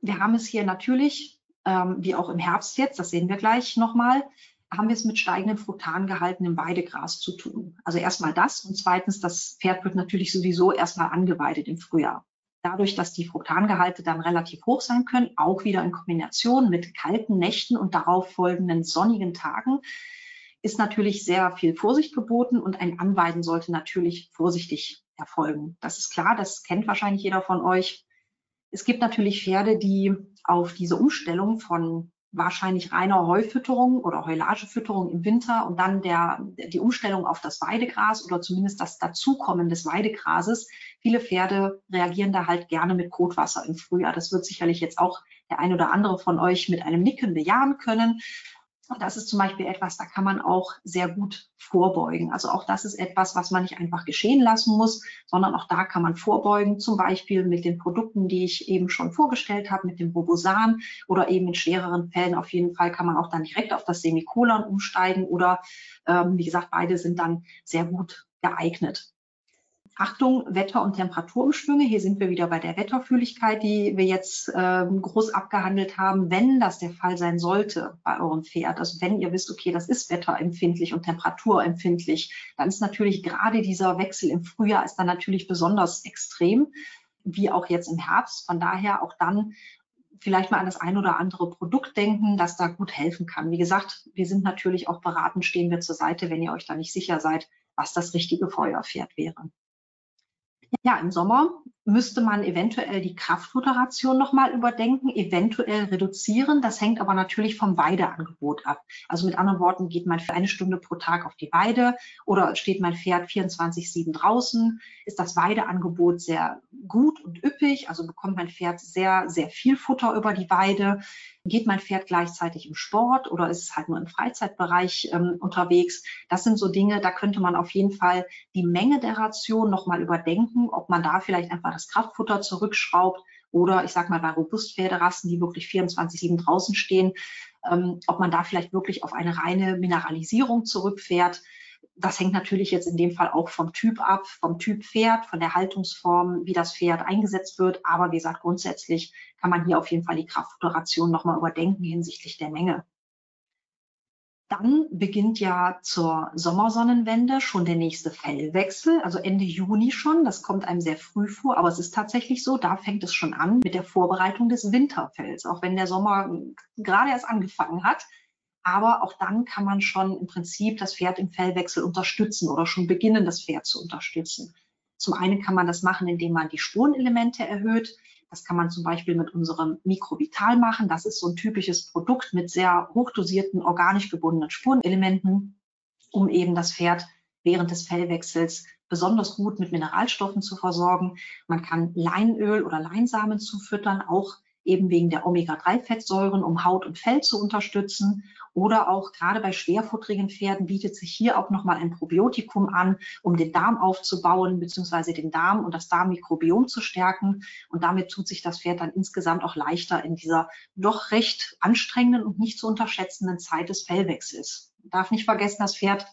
Wir haben es hier natürlich, ähm, wie auch im Herbst jetzt, das sehen wir gleich nochmal, haben wir es mit steigenden Fruktangehalten im Weidegras zu tun. Also erstmal das und zweitens, das Pferd wird natürlich sowieso erstmal angeweidet im Frühjahr. Dadurch, dass die Fruktangehalte dann relativ hoch sein können, auch wieder in Kombination mit kalten Nächten und darauf folgenden sonnigen Tagen, ist natürlich sehr viel Vorsicht geboten und ein Anweiden sollte natürlich vorsichtig erfolgen. Das ist klar, das kennt wahrscheinlich jeder von euch. Es gibt natürlich Pferde, die auf diese Umstellung von wahrscheinlich reiner Heufütterung oder Heulagefütterung im Winter und dann der, die Umstellung auf das Weidegras oder zumindest das Dazukommen des Weidegrases. Viele Pferde reagieren da halt gerne mit Kotwasser im Frühjahr. Das wird sicherlich jetzt auch der ein oder andere von euch mit einem Nicken bejahen können. Und das ist zum Beispiel etwas, da kann man auch sehr gut vorbeugen. Also auch das ist etwas, was man nicht einfach geschehen lassen muss, sondern auch da kann man vorbeugen, zum Beispiel mit den Produkten, die ich eben schon vorgestellt habe, mit dem Bobosan oder eben in schwereren Fällen auf jeden Fall kann man auch dann direkt auf das Semikolon umsteigen oder ähm, wie gesagt, beide sind dann sehr gut geeignet. Achtung, Wetter- und Temperaturumschwünge. Hier sind wir wieder bei der Wetterfühligkeit, die wir jetzt äh, groß abgehandelt haben. Wenn das der Fall sein sollte bei eurem Pferd, also wenn ihr wisst, okay, das ist wetterempfindlich und temperaturempfindlich, dann ist natürlich gerade dieser Wechsel im Frühjahr ist dann natürlich besonders extrem, wie auch jetzt im Herbst. Von daher auch dann vielleicht mal an das ein oder andere Produkt denken, das da gut helfen kann. Wie gesagt, wir sind natürlich auch beraten, stehen wir zur Seite, wenn ihr euch da nicht sicher seid, was das richtige Feuerpferd wäre. Ja, im Sommer müsste man eventuell die Kraftmoderation nochmal überdenken, eventuell reduzieren. Das hängt aber natürlich vom Weideangebot ab. Also mit anderen Worten, geht man für eine Stunde pro Tag auf die Weide oder steht mein Pferd 24-7 draußen, ist das Weideangebot sehr gut und üppig, also bekommt mein Pferd sehr, sehr viel Futter über die Weide. Geht mein Pferd gleichzeitig im Sport oder ist es halt nur im Freizeitbereich ähm, unterwegs? Das sind so Dinge, da könnte man auf jeden Fall die Menge der Ration nochmal überdenken, ob man da vielleicht einfach das Kraftfutter zurückschraubt oder ich sag mal bei Robustpferderassen, die wirklich 24-7 draußen stehen, ähm, ob man da vielleicht wirklich auf eine reine Mineralisierung zurückfährt. Das hängt natürlich jetzt in dem Fall auch vom Typ ab, vom Typ Pferd, von der Haltungsform, wie das Pferd eingesetzt wird. Aber wie gesagt, grundsätzlich kann man hier auf jeden Fall die Kraftfuturation nochmal überdenken hinsichtlich der Menge. Dann beginnt ja zur Sommersonnenwende schon der nächste Fellwechsel, also Ende Juni schon. Das kommt einem sehr früh vor, aber es ist tatsächlich so, da fängt es schon an mit der Vorbereitung des Winterfells, auch wenn der Sommer gerade erst angefangen hat. Aber auch dann kann man schon im Prinzip das Pferd im Fellwechsel unterstützen oder schon beginnen, das Pferd zu unterstützen. Zum einen kann man das machen, indem man die Spurenelemente erhöht. Das kann man zum Beispiel mit unserem Mikrovital machen. Das ist so ein typisches Produkt mit sehr hochdosierten, organisch gebundenen Spurenelementen, um eben das Pferd während des Fellwechsels besonders gut mit Mineralstoffen zu versorgen. Man kann Leinöl oder Leinsamen zufüttern, auch eben wegen der Omega-3-Fettsäuren, um Haut und Fell zu unterstützen. Oder auch gerade bei schwerfutterigen Pferden bietet sich hier auch nochmal ein Probiotikum an, um den Darm aufzubauen, beziehungsweise den Darm und das Darmmikrobiom zu stärken. Und damit tut sich das Pferd dann insgesamt auch leichter in dieser doch recht anstrengenden und nicht zu unterschätzenden Zeit des Fellwechsels. Man darf nicht vergessen, das Pferd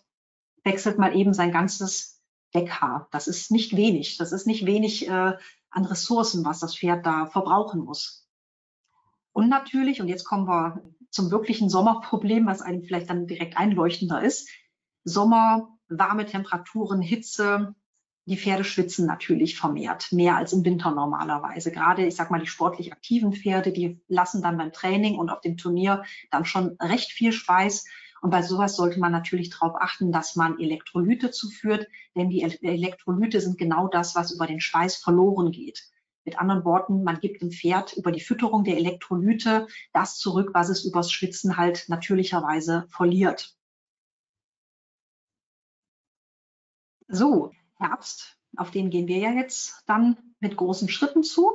wechselt mal eben sein ganzes Deckhaar. Das ist nicht wenig. Das ist nicht wenig äh, an Ressourcen, was das Pferd da verbrauchen muss. Und natürlich, und jetzt kommen wir zum wirklichen Sommerproblem, was einem vielleicht dann direkt einleuchtender ist. Sommer, warme Temperaturen, Hitze, die Pferde schwitzen natürlich vermehrt, mehr als im Winter normalerweise. Gerade, ich sag mal, die sportlich aktiven Pferde, die lassen dann beim Training und auf dem Turnier dann schon recht viel Schweiß. Und bei sowas sollte man natürlich darauf achten, dass man Elektrolyte zuführt, denn die Elektrolyte sind genau das, was über den Schweiß verloren geht. Mit anderen Worten, man gibt dem Pferd über die Fütterung der Elektrolyte das zurück, was es übers Schwitzen halt natürlicherweise verliert. So, Herbst, auf den gehen wir ja jetzt dann mit großen Schritten zu.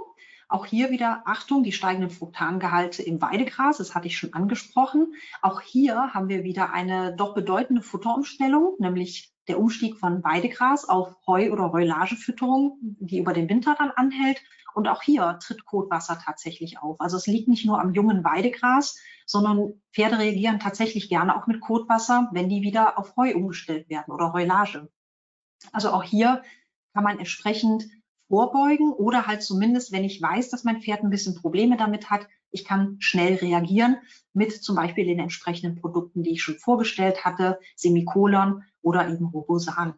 Auch hier wieder Achtung, die steigenden Fruktangehalte im Weidegras, das hatte ich schon angesprochen. Auch hier haben wir wieder eine doch bedeutende Futterumstellung, nämlich der Umstieg von Weidegras auf Heu- oder Heulagefütterung, die über den Winter dann anhält. Und auch hier tritt Kotwasser tatsächlich auf. Also es liegt nicht nur am jungen Weidegras, sondern Pferde reagieren tatsächlich gerne auch mit Kotwasser, wenn die wieder auf Heu umgestellt werden oder Heulage. Also auch hier kann man entsprechend vorbeugen oder halt zumindest, wenn ich weiß, dass mein Pferd ein bisschen Probleme damit hat, ich kann schnell reagieren mit zum Beispiel den entsprechenden Produkten, die ich schon vorgestellt hatte, Semikolon oder eben Robosan.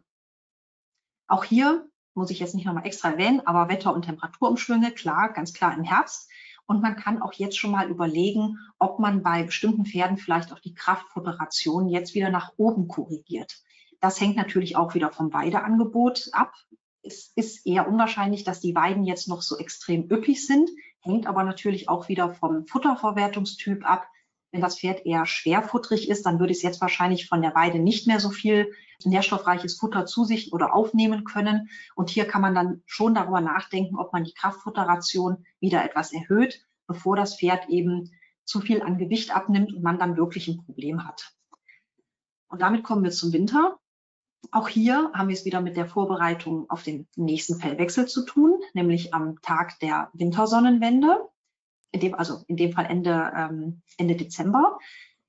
Auch hier muss ich jetzt nicht nochmal extra erwähnen, aber Wetter- und Temperaturumschwünge, klar, ganz klar im Herbst. Und man kann auch jetzt schon mal überlegen, ob man bei bestimmten Pferden vielleicht auch die Kraftfutteration jetzt wieder nach oben korrigiert. Das hängt natürlich auch wieder vom Weideangebot ab. Es ist eher unwahrscheinlich, dass die Weiden jetzt noch so extrem üppig sind, hängt aber natürlich auch wieder vom Futterverwertungstyp ab. Wenn das Pferd eher schwerfutterig ist, dann würde es jetzt wahrscheinlich von der Weide nicht mehr so viel nährstoffreiches Futter zu sich oder aufnehmen können. Und hier kann man dann schon darüber nachdenken, ob man die Kraftfutterration wieder etwas erhöht, bevor das Pferd eben zu viel an Gewicht abnimmt und man dann wirklich ein Problem hat. Und damit kommen wir zum Winter. Auch hier haben wir es wieder mit der Vorbereitung auf den nächsten Fellwechsel zu tun, nämlich am Tag der Wintersonnenwende in dem, also in dem Fall Ende, ähm, Ende Dezember.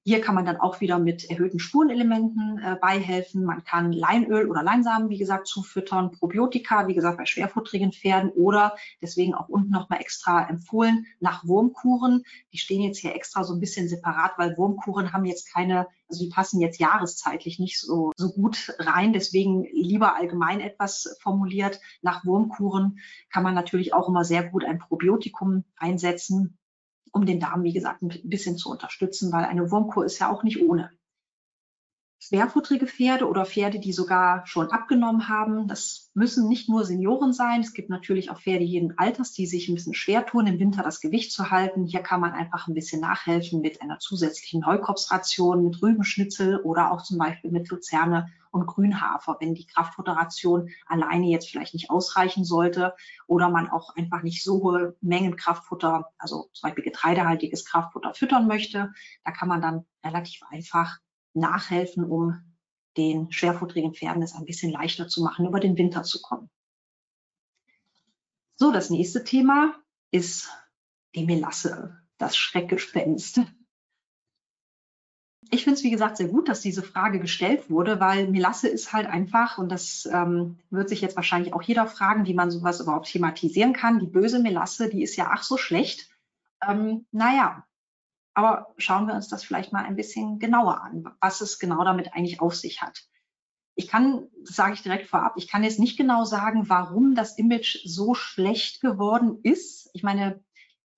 Hier kann man dann auch wieder mit erhöhten Spurenelementen äh, beihelfen. Man kann Leinöl oder Leinsamen, wie gesagt, zufüttern, Probiotika, wie gesagt, bei schwerfutterigen Pferden oder deswegen auch unten nochmal extra empfohlen nach Wurmkuren. Die stehen jetzt hier extra so ein bisschen separat, weil Wurmkuren haben jetzt keine, also die passen jetzt jahreszeitlich nicht so, so gut rein. Deswegen lieber allgemein etwas formuliert. Nach Wurmkuren kann man natürlich auch immer sehr gut ein Probiotikum einsetzen um den Darm, wie gesagt, ein bisschen zu unterstützen, weil eine Wurmkur ist ja auch nicht ohne. Schwerfutterige Pferde oder Pferde, die sogar schon abgenommen haben. Das müssen nicht nur Senioren sein. Es gibt natürlich auch Pferde jeden Alters, die sich ein bisschen schwer tun, im Winter das Gewicht zu halten. Hier kann man einfach ein bisschen nachhelfen mit einer zusätzlichen Heukopfsration, mit Rübenschnitzel oder auch zum Beispiel mit Luzerne und Grünhafer, wenn die Kraftfutteration alleine jetzt vielleicht nicht ausreichen sollte oder man auch einfach nicht so hohe Mengen Kraftfutter, also zum Beispiel getreidehaltiges Kraftfutter füttern möchte. Da kann man dann relativ einfach nachhelfen, um den schwerfutterigen Pferden es ein bisschen leichter zu machen, über den Winter zu kommen. So, das nächste Thema ist die Melasse, das Schreckgespenst. ich finde es, wie gesagt, sehr gut, dass diese Frage gestellt wurde, weil Melasse ist halt einfach, und das ähm, wird sich jetzt wahrscheinlich auch jeder fragen, wie man sowas überhaupt thematisieren kann. Die böse Melasse, die ist ja ach so schlecht. Ähm, naja, aber schauen wir uns das vielleicht mal ein bisschen genauer an, was es genau damit eigentlich auf sich hat. Ich kann, das sage ich direkt vorab, ich kann jetzt nicht genau sagen, warum das Image so schlecht geworden ist. Ich meine,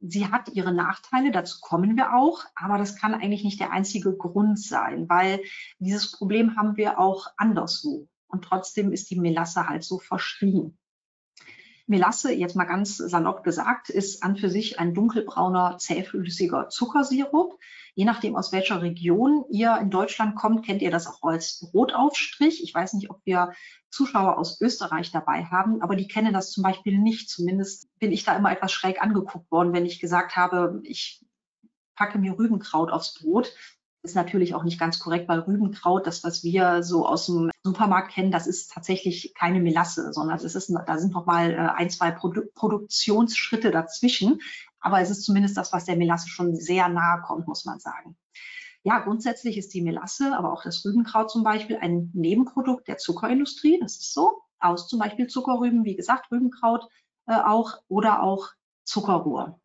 sie hat ihre Nachteile, dazu kommen wir auch, aber das kann eigentlich nicht der einzige Grund sein, weil dieses Problem haben wir auch anderswo. Und trotzdem ist die Melasse halt so verschrien. Melasse, jetzt mal ganz salopp gesagt, ist an für sich ein dunkelbrauner, zähflüssiger Zuckersirup. Je nachdem, aus welcher Region ihr in Deutschland kommt, kennt ihr das auch als Brotaufstrich. Ich weiß nicht, ob wir Zuschauer aus Österreich dabei haben, aber die kennen das zum Beispiel nicht. Zumindest bin ich da immer etwas schräg angeguckt worden, wenn ich gesagt habe, ich packe mir Rübenkraut aufs Brot ist natürlich auch nicht ganz korrekt, weil Rübenkraut, das, was wir so aus dem Supermarkt kennen, das ist tatsächlich keine Melasse, sondern es ist, da sind noch mal äh, ein, zwei Produ Produktionsschritte dazwischen. Aber es ist zumindest das, was der Melasse schon sehr nahe kommt, muss man sagen. Ja, grundsätzlich ist die Melasse, aber auch das Rübenkraut zum Beispiel, ein Nebenprodukt der Zuckerindustrie. Das ist so. Aus zum Beispiel Zuckerrüben, wie gesagt, Rübenkraut äh, auch oder auch Zuckerrohr.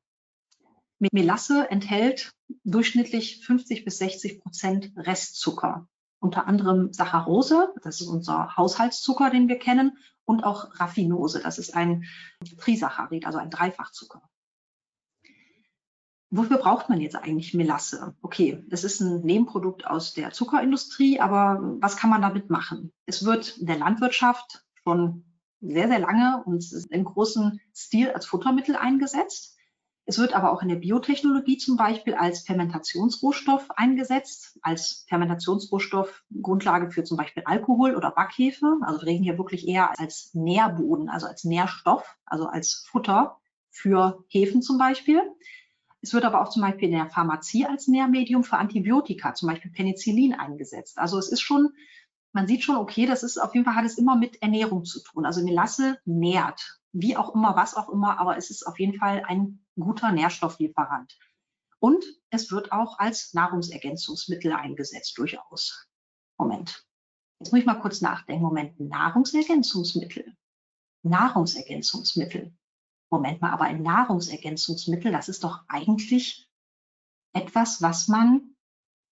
Melasse enthält durchschnittlich 50 bis 60 Prozent Restzucker. Unter anderem Saccharose, das ist unser Haushaltszucker, den wir kennen, und auch Raffinose, das ist ein Trisaccharid, also ein Dreifachzucker. Wofür braucht man jetzt eigentlich Melasse? Okay, das ist ein Nebenprodukt aus der Zuckerindustrie, aber was kann man damit machen? Es wird in der Landwirtschaft schon sehr, sehr lange und im großen Stil als Futtermittel eingesetzt. Es wird aber auch in der Biotechnologie zum Beispiel als Fermentationsrohstoff eingesetzt, als Fermentationsrohstoff Grundlage für zum Beispiel Alkohol oder Backhefe. Also wir reden hier wirklich eher als Nährboden, also als Nährstoff, also als Futter für Hefen zum Beispiel. Es wird aber auch zum Beispiel in der Pharmazie als Nährmedium für Antibiotika, zum Beispiel Penicillin eingesetzt. Also es ist schon, man sieht schon, okay, das ist auf jeden Fall hat es immer mit Ernährung zu tun. Also Melasse nährt, wie auch immer, was auch immer, aber es ist auf jeden Fall ein guter Nährstofflieferant. Und es wird auch als Nahrungsergänzungsmittel eingesetzt, durchaus. Moment. Jetzt muss ich mal kurz nachdenken. Moment, Nahrungsergänzungsmittel. Nahrungsergänzungsmittel. Moment mal, aber ein Nahrungsergänzungsmittel, das ist doch eigentlich etwas, was man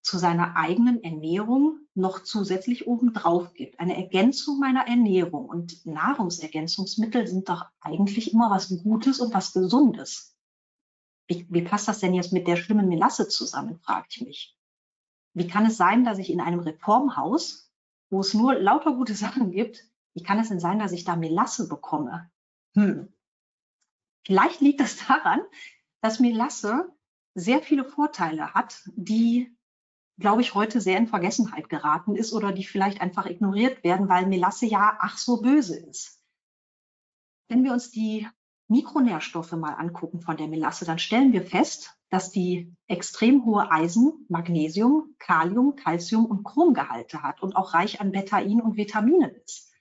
zu seiner eigenen Ernährung noch zusätzlich obendrauf gibt. Eine Ergänzung meiner Ernährung. Und Nahrungsergänzungsmittel sind doch eigentlich immer was Gutes und was Gesundes. Wie, wie passt das denn jetzt mit der schlimmen Melasse zusammen, frage ich mich. Wie kann es sein, dass ich in einem Reformhaus, wo es nur lauter gute Sachen gibt, wie kann es denn sein, dass ich da Melasse bekomme? Hm. Vielleicht liegt das daran, dass Melasse sehr viele Vorteile hat, die, glaube ich, heute sehr in Vergessenheit geraten ist oder die vielleicht einfach ignoriert werden, weil Melasse ja ach so böse ist. Wenn wir uns die Mikronährstoffe mal angucken von der Melasse, dann stellen wir fest, dass die extrem hohe Eisen, Magnesium, Kalium, Calcium und Chromgehalte hat und auch reich an Betain und Vitaminen ist.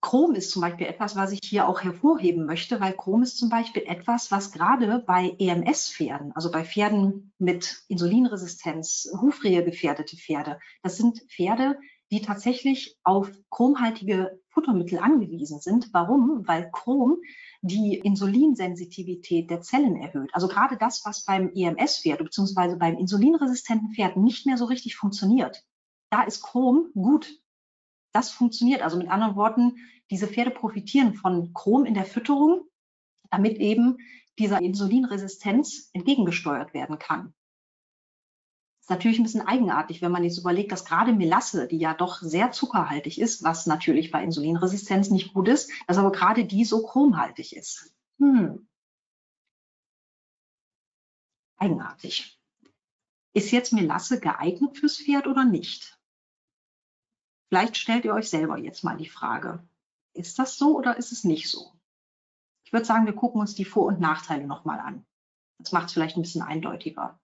Chrom ist zum Beispiel etwas, was ich hier auch hervorheben möchte, weil Chrom ist zum Beispiel etwas, was gerade bei EMS-Pferden, also bei Pferden mit Insulinresistenz, Hufrehe gefährdete Pferde, das sind Pferde, die tatsächlich auf chromhaltige Futtermittel angewiesen sind. Warum? Weil Chrom die Insulinsensitivität der Zellen erhöht. Also gerade das, was beim EMS-Pferd bzw. beim insulinresistenten Pferd nicht mehr so richtig funktioniert. Da ist Chrom gut. Das funktioniert. Also mit anderen Worten, diese Pferde profitieren von Chrom in der Fütterung, damit eben dieser Insulinresistenz entgegengesteuert werden kann. Ist natürlich ein bisschen eigenartig, wenn man jetzt überlegt, dass gerade Melasse, die ja doch sehr zuckerhaltig ist, was natürlich bei Insulinresistenz nicht gut ist, dass aber gerade die so chromhaltig ist. Hm. Eigenartig. Ist jetzt Melasse geeignet fürs Pferd oder nicht? Vielleicht stellt ihr euch selber jetzt mal die Frage, ist das so oder ist es nicht so? Ich würde sagen, wir gucken uns die Vor- und Nachteile nochmal an. Das macht es vielleicht ein bisschen eindeutiger.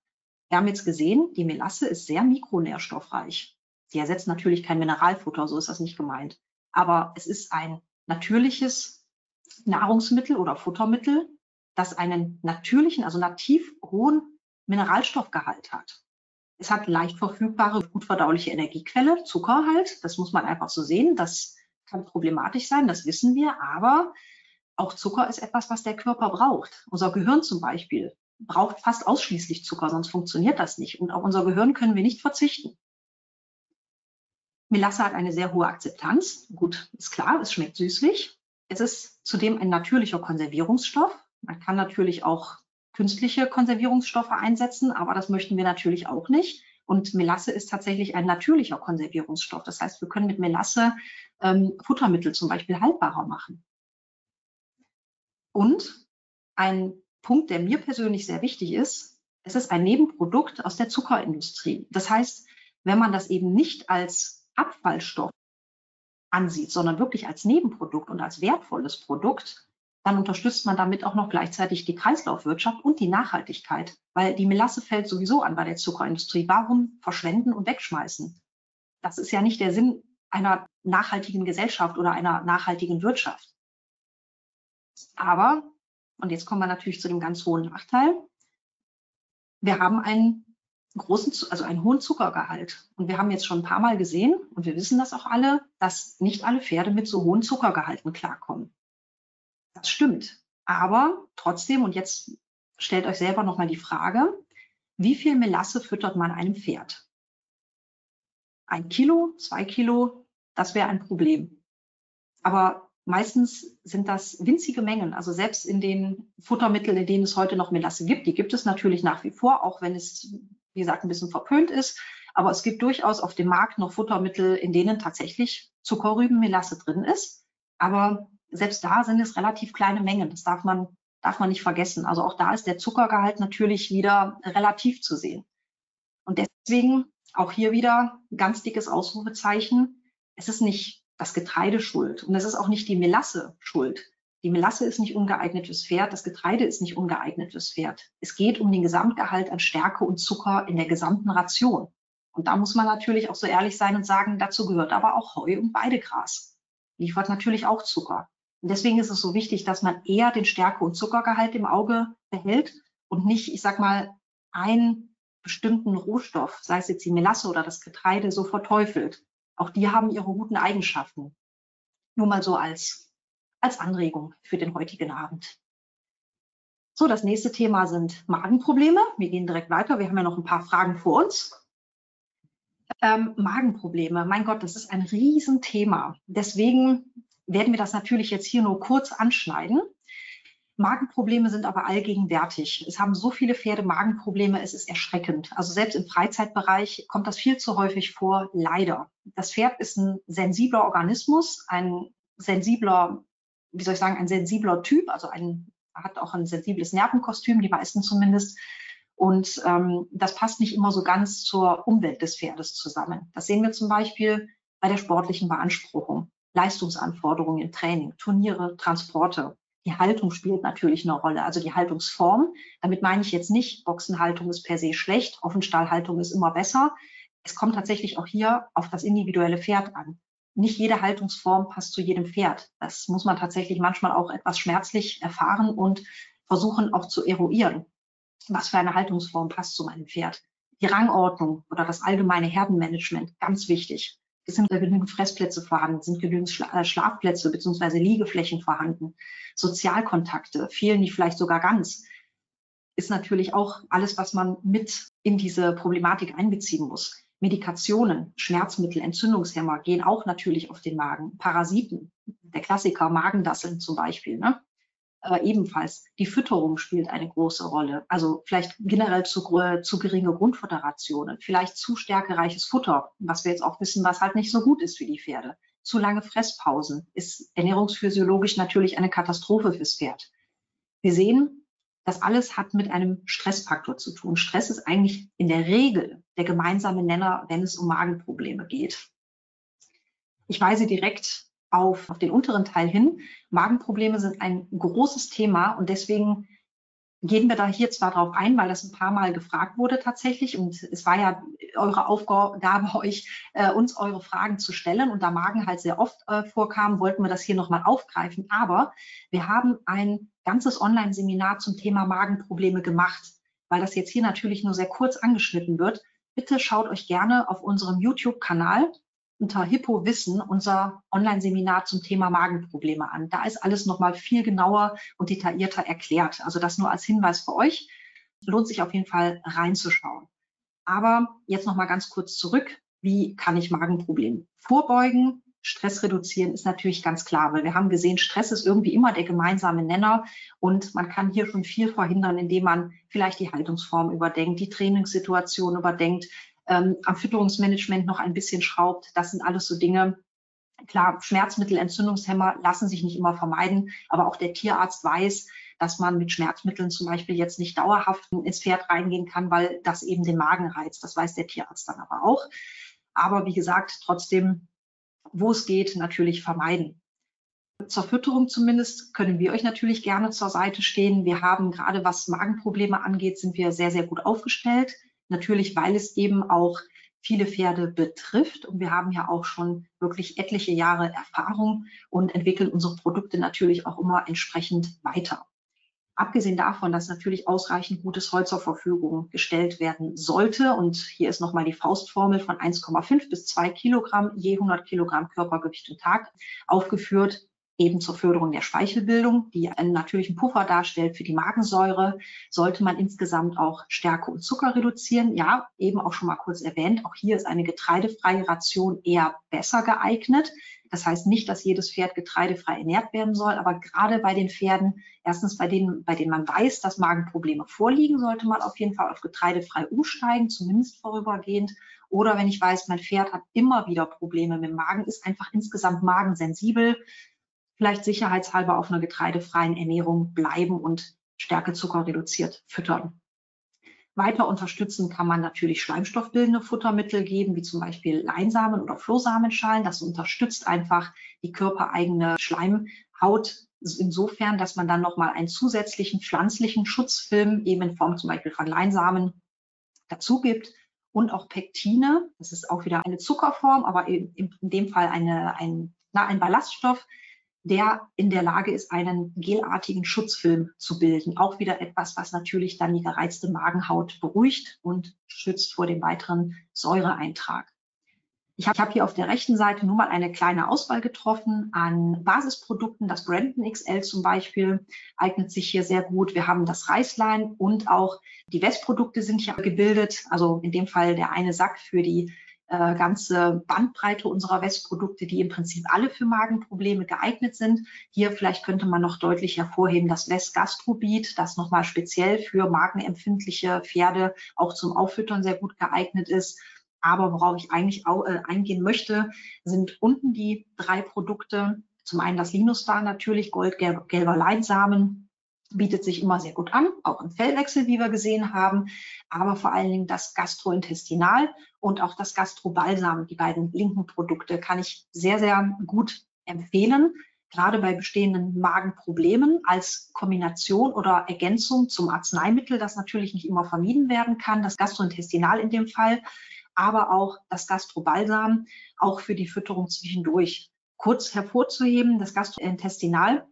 Wir haben jetzt gesehen, die Melasse ist sehr mikronährstoffreich. Sie ersetzt natürlich kein Mineralfutter, so ist das nicht gemeint. Aber es ist ein natürliches Nahrungsmittel oder Futtermittel, das einen natürlichen, also nativ hohen Mineralstoffgehalt hat. Es hat leicht verfügbare, gut verdauliche Energiequelle, Zucker halt. Das muss man einfach so sehen. Das kann problematisch sein, das wissen wir. Aber auch Zucker ist etwas, was der Körper braucht. Unser Gehirn zum Beispiel braucht fast ausschließlich Zucker, sonst funktioniert das nicht. Und auf unser Gehirn können wir nicht verzichten. Melasse hat eine sehr hohe Akzeptanz. Gut, ist klar, es schmeckt süßlich. Es ist zudem ein natürlicher Konservierungsstoff. Man kann natürlich auch künstliche Konservierungsstoffe einsetzen, aber das möchten wir natürlich auch nicht. Und Melasse ist tatsächlich ein natürlicher Konservierungsstoff. Das heißt, wir können mit Melasse ähm, Futtermittel zum Beispiel haltbarer machen. Und ein Punkt, der mir persönlich sehr wichtig ist, es ist ein Nebenprodukt aus der Zuckerindustrie. Das heißt, wenn man das eben nicht als Abfallstoff ansieht, sondern wirklich als Nebenprodukt und als wertvolles Produkt, dann unterstützt man damit auch noch gleichzeitig die Kreislaufwirtschaft und die Nachhaltigkeit, weil die Melasse fällt sowieso an bei der Zuckerindustrie. Warum verschwenden und wegschmeißen? Das ist ja nicht der Sinn einer nachhaltigen Gesellschaft oder einer nachhaltigen Wirtschaft. Aber, und jetzt kommen wir natürlich zu dem ganz hohen Nachteil, wir haben einen großen, also einen hohen Zuckergehalt. Und wir haben jetzt schon ein paar Mal gesehen, und wir wissen das auch alle, dass nicht alle Pferde mit so hohen Zuckergehalten klarkommen. Das stimmt. Aber trotzdem, und jetzt stellt euch selber nochmal die Frage, wie viel Melasse füttert man einem Pferd? Ein Kilo, zwei Kilo, das wäre ein Problem. Aber meistens sind das winzige Mengen. Also selbst in den Futtermitteln, in denen es heute noch Melasse gibt, die gibt es natürlich nach wie vor, auch wenn es, wie gesagt, ein bisschen verpönt ist. Aber es gibt durchaus auf dem Markt noch Futtermittel, in denen tatsächlich Zuckerrübenmelasse drin ist. Aber selbst da sind es relativ kleine Mengen. Das darf man, darf man nicht vergessen. Also auch da ist der Zuckergehalt natürlich wieder relativ zu sehen. Und deswegen auch hier wieder ganz dickes Ausrufezeichen. Es ist nicht das Getreide schuld und es ist auch nicht die Melasse schuld. Die Melasse ist nicht ungeeignet fürs Pferd, das Getreide ist nicht ungeeignet fürs Pferd. Es geht um den Gesamtgehalt an Stärke und Zucker in der gesamten Ration. Und da muss man natürlich auch so ehrlich sein und sagen, dazu gehört aber auch Heu und Weidegras. Liefert natürlich auch Zucker. Und deswegen ist es so wichtig, dass man eher den Stärke- und Zuckergehalt im Auge behält und nicht, ich sag mal, einen bestimmten Rohstoff, sei es jetzt die Melasse oder das Getreide, so verteufelt. Auch die haben ihre guten Eigenschaften. Nur mal so als, als Anregung für den heutigen Abend. So, das nächste Thema sind Magenprobleme. Wir gehen direkt weiter. Wir haben ja noch ein paar Fragen vor uns. Ähm, Magenprobleme, mein Gott, das ist ein Riesenthema. Deswegen werden wir das natürlich jetzt hier nur kurz anschneiden. Magenprobleme sind aber allgegenwärtig. Es haben so viele Pferde Magenprobleme, es ist erschreckend. Also selbst im Freizeitbereich kommt das viel zu häufig vor, leider. Das Pferd ist ein sensibler Organismus, ein sensibler, wie soll ich sagen, ein sensibler Typ, also ein, hat auch ein sensibles Nervenkostüm, die meisten zumindest. Und ähm, das passt nicht immer so ganz zur Umwelt des Pferdes zusammen. Das sehen wir zum Beispiel bei der sportlichen Beanspruchung. Leistungsanforderungen im Training, Turniere, Transporte. Die Haltung spielt natürlich eine Rolle, also die Haltungsform. Damit meine ich jetzt nicht, Boxenhaltung ist per se schlecht, Offenstallhaltung ist immer besser. Es kommt tatsächlich auch hier auf das individuelle Pferd an. Nicht jede Haltungsform passt zu jedem Pferd. Das muss man tatsächlich manchmal auch etwas schmerzlich erfahren und versuchen auch zu eruieren. Was für eine Haltungsform passt zu meinem Pferd? Die Rangordnung oder das allgemeine Herdenmanagement, ganz wichtig sind genügend Fressplätze vorhanden, sind genügend äh, Schlafplätze bzw. Liegeflächen vorhanden, Sozialkontakte, fehlen die vielleicht sogar ganz, ist natürlich auch alles, was man mit in diese Problematik einbeziehen muss. Medikationen, Schmerzmittel, Entzündungshemmer gehen auch natürlich auf den Magen. Parasiten, der Klassiker Magendasseln zum Beispiel. Ne? Äh, ebenfalls die Fütterung spielt eine große Rolle. Also vielleicht generell zu, zu geringe Grundfutterrationen, vielleicht zu stärkereiches Futter, was wir jetzt auch wissen, was halt nicht so gut ist für die Pferde. Zu lange Fresspausen ist ernährungsphysiologisch natürlich eine Katastrophe fürs Pferd. Wir sehen, das alles hat mit einem Stressfaktor zu tun. Stress ist eigentlich in der Regel der gemeinsame Nenner, wenn es um Magenprobleme geht. Ich weise direkt auf, auf den unteren Teil hin. Magenprobleme sind ein großes Thema und deswegen gehen wir da hier zwar drauf ein, weil das ein paar Mal gefragt wurde tatsächlich und es war ja eure Aufgabe, [LAUGHS] euch äh, uns eure Fragen zu stellen und da Magen halt sehr oft äh, vorkam, wollten wir das hier nochmal aufgreifen. Aber wir haben ein ganzes Online-Seminar zum Thema Magenprobleme gemacht, weil das jetzt hier natürlich nur sehr kurz angeschnitten wird. bitte schaut euch gerne auf unserem YouTube-Kanal unter Hippo Wissen unser Online-Seminar zum Thema Magenprobleme an. Da ist alles nochmal viel genauer und detaillierter erklärt. Also das nur als Hinweis für euch. Lohnt sich auf jeden Fall reinzuschauen. Aber jetzt nochmal ganz kurz zurück. Wie kann ich Magenprobleme vorbeugen? Stress reduzieren ist natürlich ganz klar, weil wir haben gesehen, Stress ist irgendwie immer der gemeinsame Nenner und man kann hier schon viel verhindern, indem man vielleicht die Haltungsform überdenkt, die Trainingssituation überdenkt, ähm, am Fütterungsmanagement noch ein bisschen schraubt. Das sind alles so Dinge. Klar, Schmerzmittel, Entzündungshemmer lassen sich nicht immer vermeiden, aber auch der Tierarzt weiß, dass man mit Schmerzmitteln zum Beispiel jetzt nicht dauerhaft ins Pferd reingehen kann, weil das eben den Magen reizt. Das weiß der Tierarzt dann aber auch. Aber wie gesagt, trotzdem, wo es geht, natürlich vermeiden. Zur Fütterung zumindest können wir euch natürlich gerne zur Seite stehen. Wir haben gerade was Magenprobleme angeht, sind wir sehr, sehr gut aufgestellt. Natürlich, weil es eben auch viele Pferde betrifft. Und wir haben ja auch schon wirklich etliche Jahre Erfahrung und entwickeln unsere Produkte natürlich auch immer entsprechend weiter. Abgesehen davon, dass natürlich ausreichend gutes Holz zur Verfügung gestellt werden sollte. Und hier ist nochmal die Faustformel von 1,5 bis 2 Kilogramm je 100 Kilogramm Körpergewicht im Tag aufgeführt eben zur Förderung der Speichelbildung, die einen natürlichen Puffer darstellt für die Magensäure, sollte man insgesamt auch Stärke und Zucker reduzieren. Ja, eben auch schon mal kurz erwähnt, auch hier ist eine getreidefreie Ration eher besser geeignet. Das heißt nicht, dass jedes Pferd getreidefrei ernährt werden soll, aber gerade bei den Pferden, erstens bei denen, bei denen man weiß, dass Magenprobleme vorliegen, sollte man auf jeden Fall auf getreidefrei umsteigen, zumindest vorübergehend. Oder wenn ich weiß, mein Pferd hat immer wieder Probleme mit dem Magen, ist einfach insgesamt magensensibel, vielleicht sicherheitshalber auf einer getreidefreien Ernährung bleiben und Stärkezucker reduziert füttern. Weiter unterstützen kann man natürlich schleimstoffbildende Futtermittel geben, wie zum Beispiel Leinsamen oder Flohsamenschalen. Das unterstützt einfach die körpereigene Schleimhaut insofern, dass man dann nochmal einen zusätzlichen pflanzlichen Schutzfilm eben in Form zum Beispiel von Leinsamen dazu gibt. Und auch Pektine, das ist auch wieder eine Zuckerform, aber in, dem Fall eine, ein, na, ein Ballaststoff, der in der Lage ist, einen gelartigen Schutzfilm zu bilden. Auch wieder etwas, was natürlich dann die gereizte Magenhaut beruhigt und schützt vor dem weiteren Säureeintrag. Ich habe hier auf der rechten Seite nur mal eine kleine Auswahl getroffen an Basisprodukten. Das Brandon XL zum Beispiel eignet sich hier sehr gut. Wir haben das Reislein und auch die Westprodukte sind hier gebildet. Also in dem Fall der eine Sack für die äh, ganze Bandbreite unserer Westprodukte, die im Prinzip alle für Magenprobleme geeignet sind. Hier vielleicht könnte man noch deutlich hervorheben das West Gastrobit, das nochmal speziell für magenempfindliche Pferde auch zum Auffüttern sehr gut geeignet ist. Aber worauf ich eigentlich auch, äh, eingehen möchte, sind unten die drei Produkte. Zum einen das Linustar natürlich, goldgelber Leinsamen, bietet sich immer sehr gut an, auch im Fellwechsel, wie wir gesehen haben, aber vor allen Dingen das Gastrointestinal und auch das Gastrobalsam, die beiden linken Produkte, kann ich sehr, sehr gut empfehlen, gerade bei bestehenden Magenproblemen als Kombination oder Ergänzung zum Arzneimittel, das natürlich nicht immer vermieden werden kann, das Gastrointestinal in dem Fall, aber auch das Gastrobalsam, auch für die Fütterung zwischendurch. Kurz hervorzuheben, das Gastrointestinal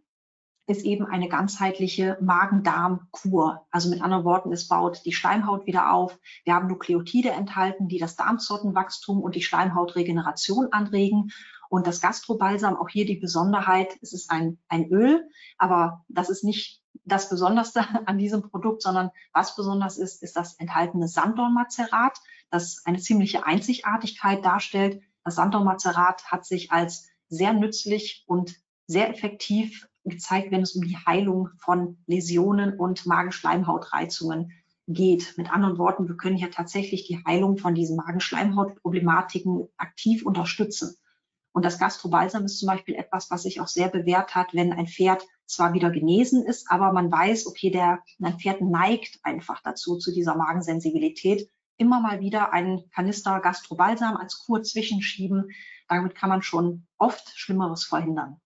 ist eben eine ganzheitliche Magen-Darm-Kur. Also mit anderen Worten, es baut die Schleimhaut wieder auf. Wir haben Nukleotide enthalten, die das Darmzottenwachstum und die Schleimhautregeneration anregen. Und das Gastrobalsam, auch hier die Besonderheit, es ist ein, ein Öl, aber das ist nicht das Besonderste [LAUGHS] an diesem Produkt, sondern was besonders ist, ist das enthaltene Sanddornmazerat, das eine ziemliche Einzigartigkeit darstellt. Das Sanddornmazerat hat sich als sehr nützlich und sehr effektiv gezeigt, wenn es um die Heilung von Läsionen und Magenschleimhautreizungen geht. Mit anderen Worten, wir können hier tatsächlich die Heilung von diesen Magenschleimhautproblematiken aktiv unterstützen. Und das Gastrobalsam ist zum Beispiel etwas, was sich auch sehr bewährt hat, wenn ein Pferd zwar wieder genesen ist, aber man weiß, okay, der, ein Pferd neigt einfach dazu, zu dieser Magensensibilität. Immer mal wieder einen Kanister Gastrobalsam als Kur zwischenschieben. Damit kann man schon oft Schlimmeres verhindern.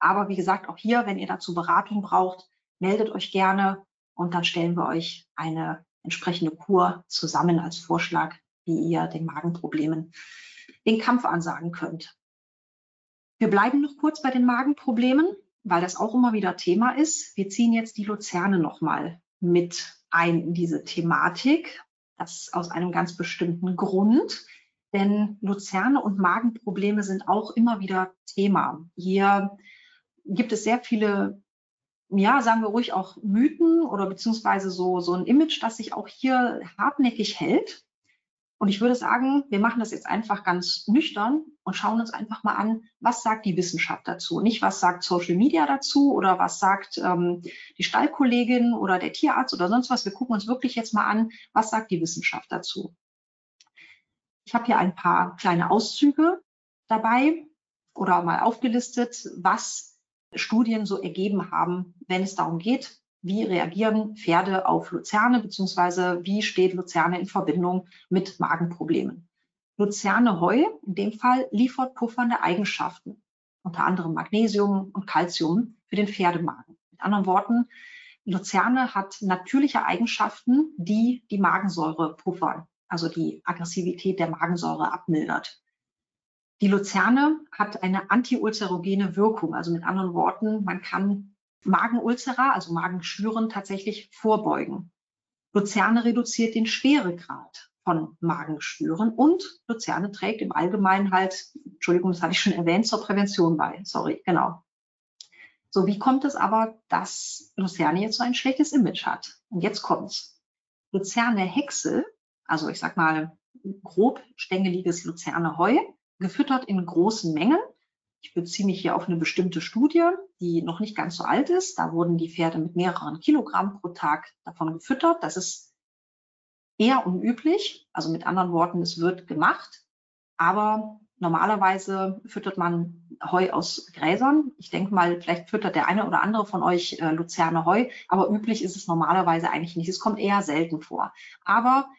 Aber wie gesagt, auch hier, wenn ihr dazu Beratung braucht, meldet euch gerne und dann stellen wir euch eine entsprechende Kur zusammen als Vorschlag, wie ihr den Magenproblemen den Kampf ansagen könnt. Wir bleiben noch kurz bei den Magenproblemen, weil das auch immer wieder Thema ist. Wir ziehen jetzt die Luzerne nochmal mit ein in diese Thematik. Das aus einem ganz bestimmten Grund, denn Luzerne und Magenprobleme sind auch immer wieder Thema. Hier gibt es sehr viele, ja, sagen wir ruhig auch Mythen oder beziehungsweise so, so ein Image, das sich auch hier hartnäckig hält. Und ich würde sagen, wir machen das jetzt einfach ganz nüchtern und schauen uns einfach mal an, was sagt die Wissenschaft dazu? Nicht, was sagt Social Media dazu oder was sagt ähm, die Stallkollegin oder der Tierarzt oder sonst was. Wir gucken uns wirklich jetzt mal an, was sagt die Wissenschaft dazu. Ich habe hier ein paar kleine Auszüge dabei oder mal aufgelistet, was Studien so ergeben haben, wenn es darum geht, wie reagieren Pferde auf Luzerne, beziehungsweise wie steht Luzerne in Verbindung mit Magenproblemen. Luzerne Heu in dem Fall liefert puffernde Eigenschaften, unter anderem Magnesium und Calcium für den Pferdemagen. Mit anderen Worten, Luzerne hat natürliche Eigenschaften, die die Magensäure puffern, also die Aggressivität der Magensäure abmildert. Die Luzerne hat eine antiulcerogene Wirkung, also mit anderen Worten, man kann Magenulzera, also Magenschüren, tatsächlich vorbeugen. Luzerne reduziert den Schweregrad von Magenschüren und Luzerne trägt im Allgemeinen halt, Entschuldigung, das hatte ich schon erwähnt, zur Prävention bei. Sorry, genau. So, wie kommt es aber, dass Luzerne jetzt so ein schlechtes Image hat? Und jetzt kommt's. Luzerne Häcksel, also ich sag mal grob stängeliges Luzerne Heu, gefüttert in großen Mengen, ich beziehe mich hier auf eine bestimmte Studie, die noch nicht ganz so alt ist. Da wurden die Pferde mit mehreren Kilogramm pro Tag davon gefüttert. Das ist eher unüblich. Also mit anderen Worten, es wird gemacht. Aber normalerweise füttert man Heu aus Gräsern. Ich denke mal, vielleicht füttert der eine oder andere von euch äh, Luzerne Heu, aber üblich ist es normalerweise eigentlich nicht. Es kommt eher selten vor. Aber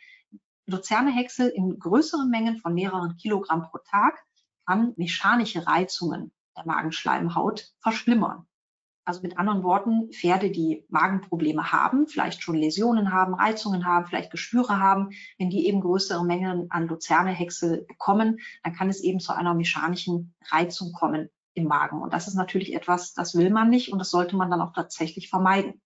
Luzerne-Häcksel in größeren Mengen von mehreren Kilogramm pro Tag kann mechanische Reizungen der Magenschleimhaut verschlimmern. Also mit anderen Worten, Pferde, die Magenprobleme haben, vielleicht schon Läsionen haben, Reizungen haben, vielleicht Geschwüre haben, wenn die eben größere Mengen an Luzernehäcksel bekommen, dann kann es eben zu einer mechanischen Reizung kommen im Magen. Und das ist natürlich etwas, das will man nicht und das sollte man dann auch tatsächlich vermeiden.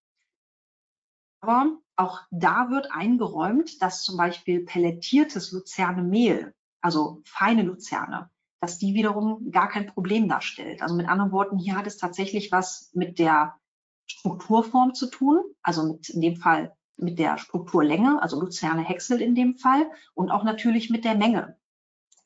Aber auch da wird eingeräumt, dass zum Beispiel pelletiertes Luzernemehl, also feine Luzerne, dass die wiederum gar kein Problem darstellt. Also mit anderen Worten, hier hat es tatsächlich was mit der Strukturform zu tun, also mit in dem Fall mit der Strukturlänge, also Luzerne Häcksel in dem Fall und auch natürlich mit der Menge.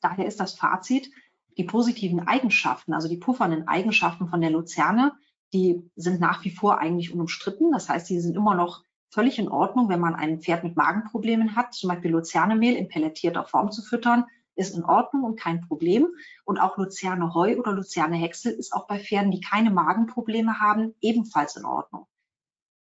Daher ist das Fazit, die positiven Eigenschaften, also die puffernden Eigenschaften von der Luzerne, die sind nach wie vor eigentlich unumstritten. Das heißt, die sind immer noch völlig in Ordnung, wenn man ein Pferd mit Magenproblemen hat, zum Beispiel Luzernemehl in pelletierter Form zu füttern, ist in Ordnung und kein Problem. Und auch Luzerne Heu oder Luzerne Häcksel ist auch bei Pferden, die keine Magenprobleme haben, ebenfalls in Ordnung.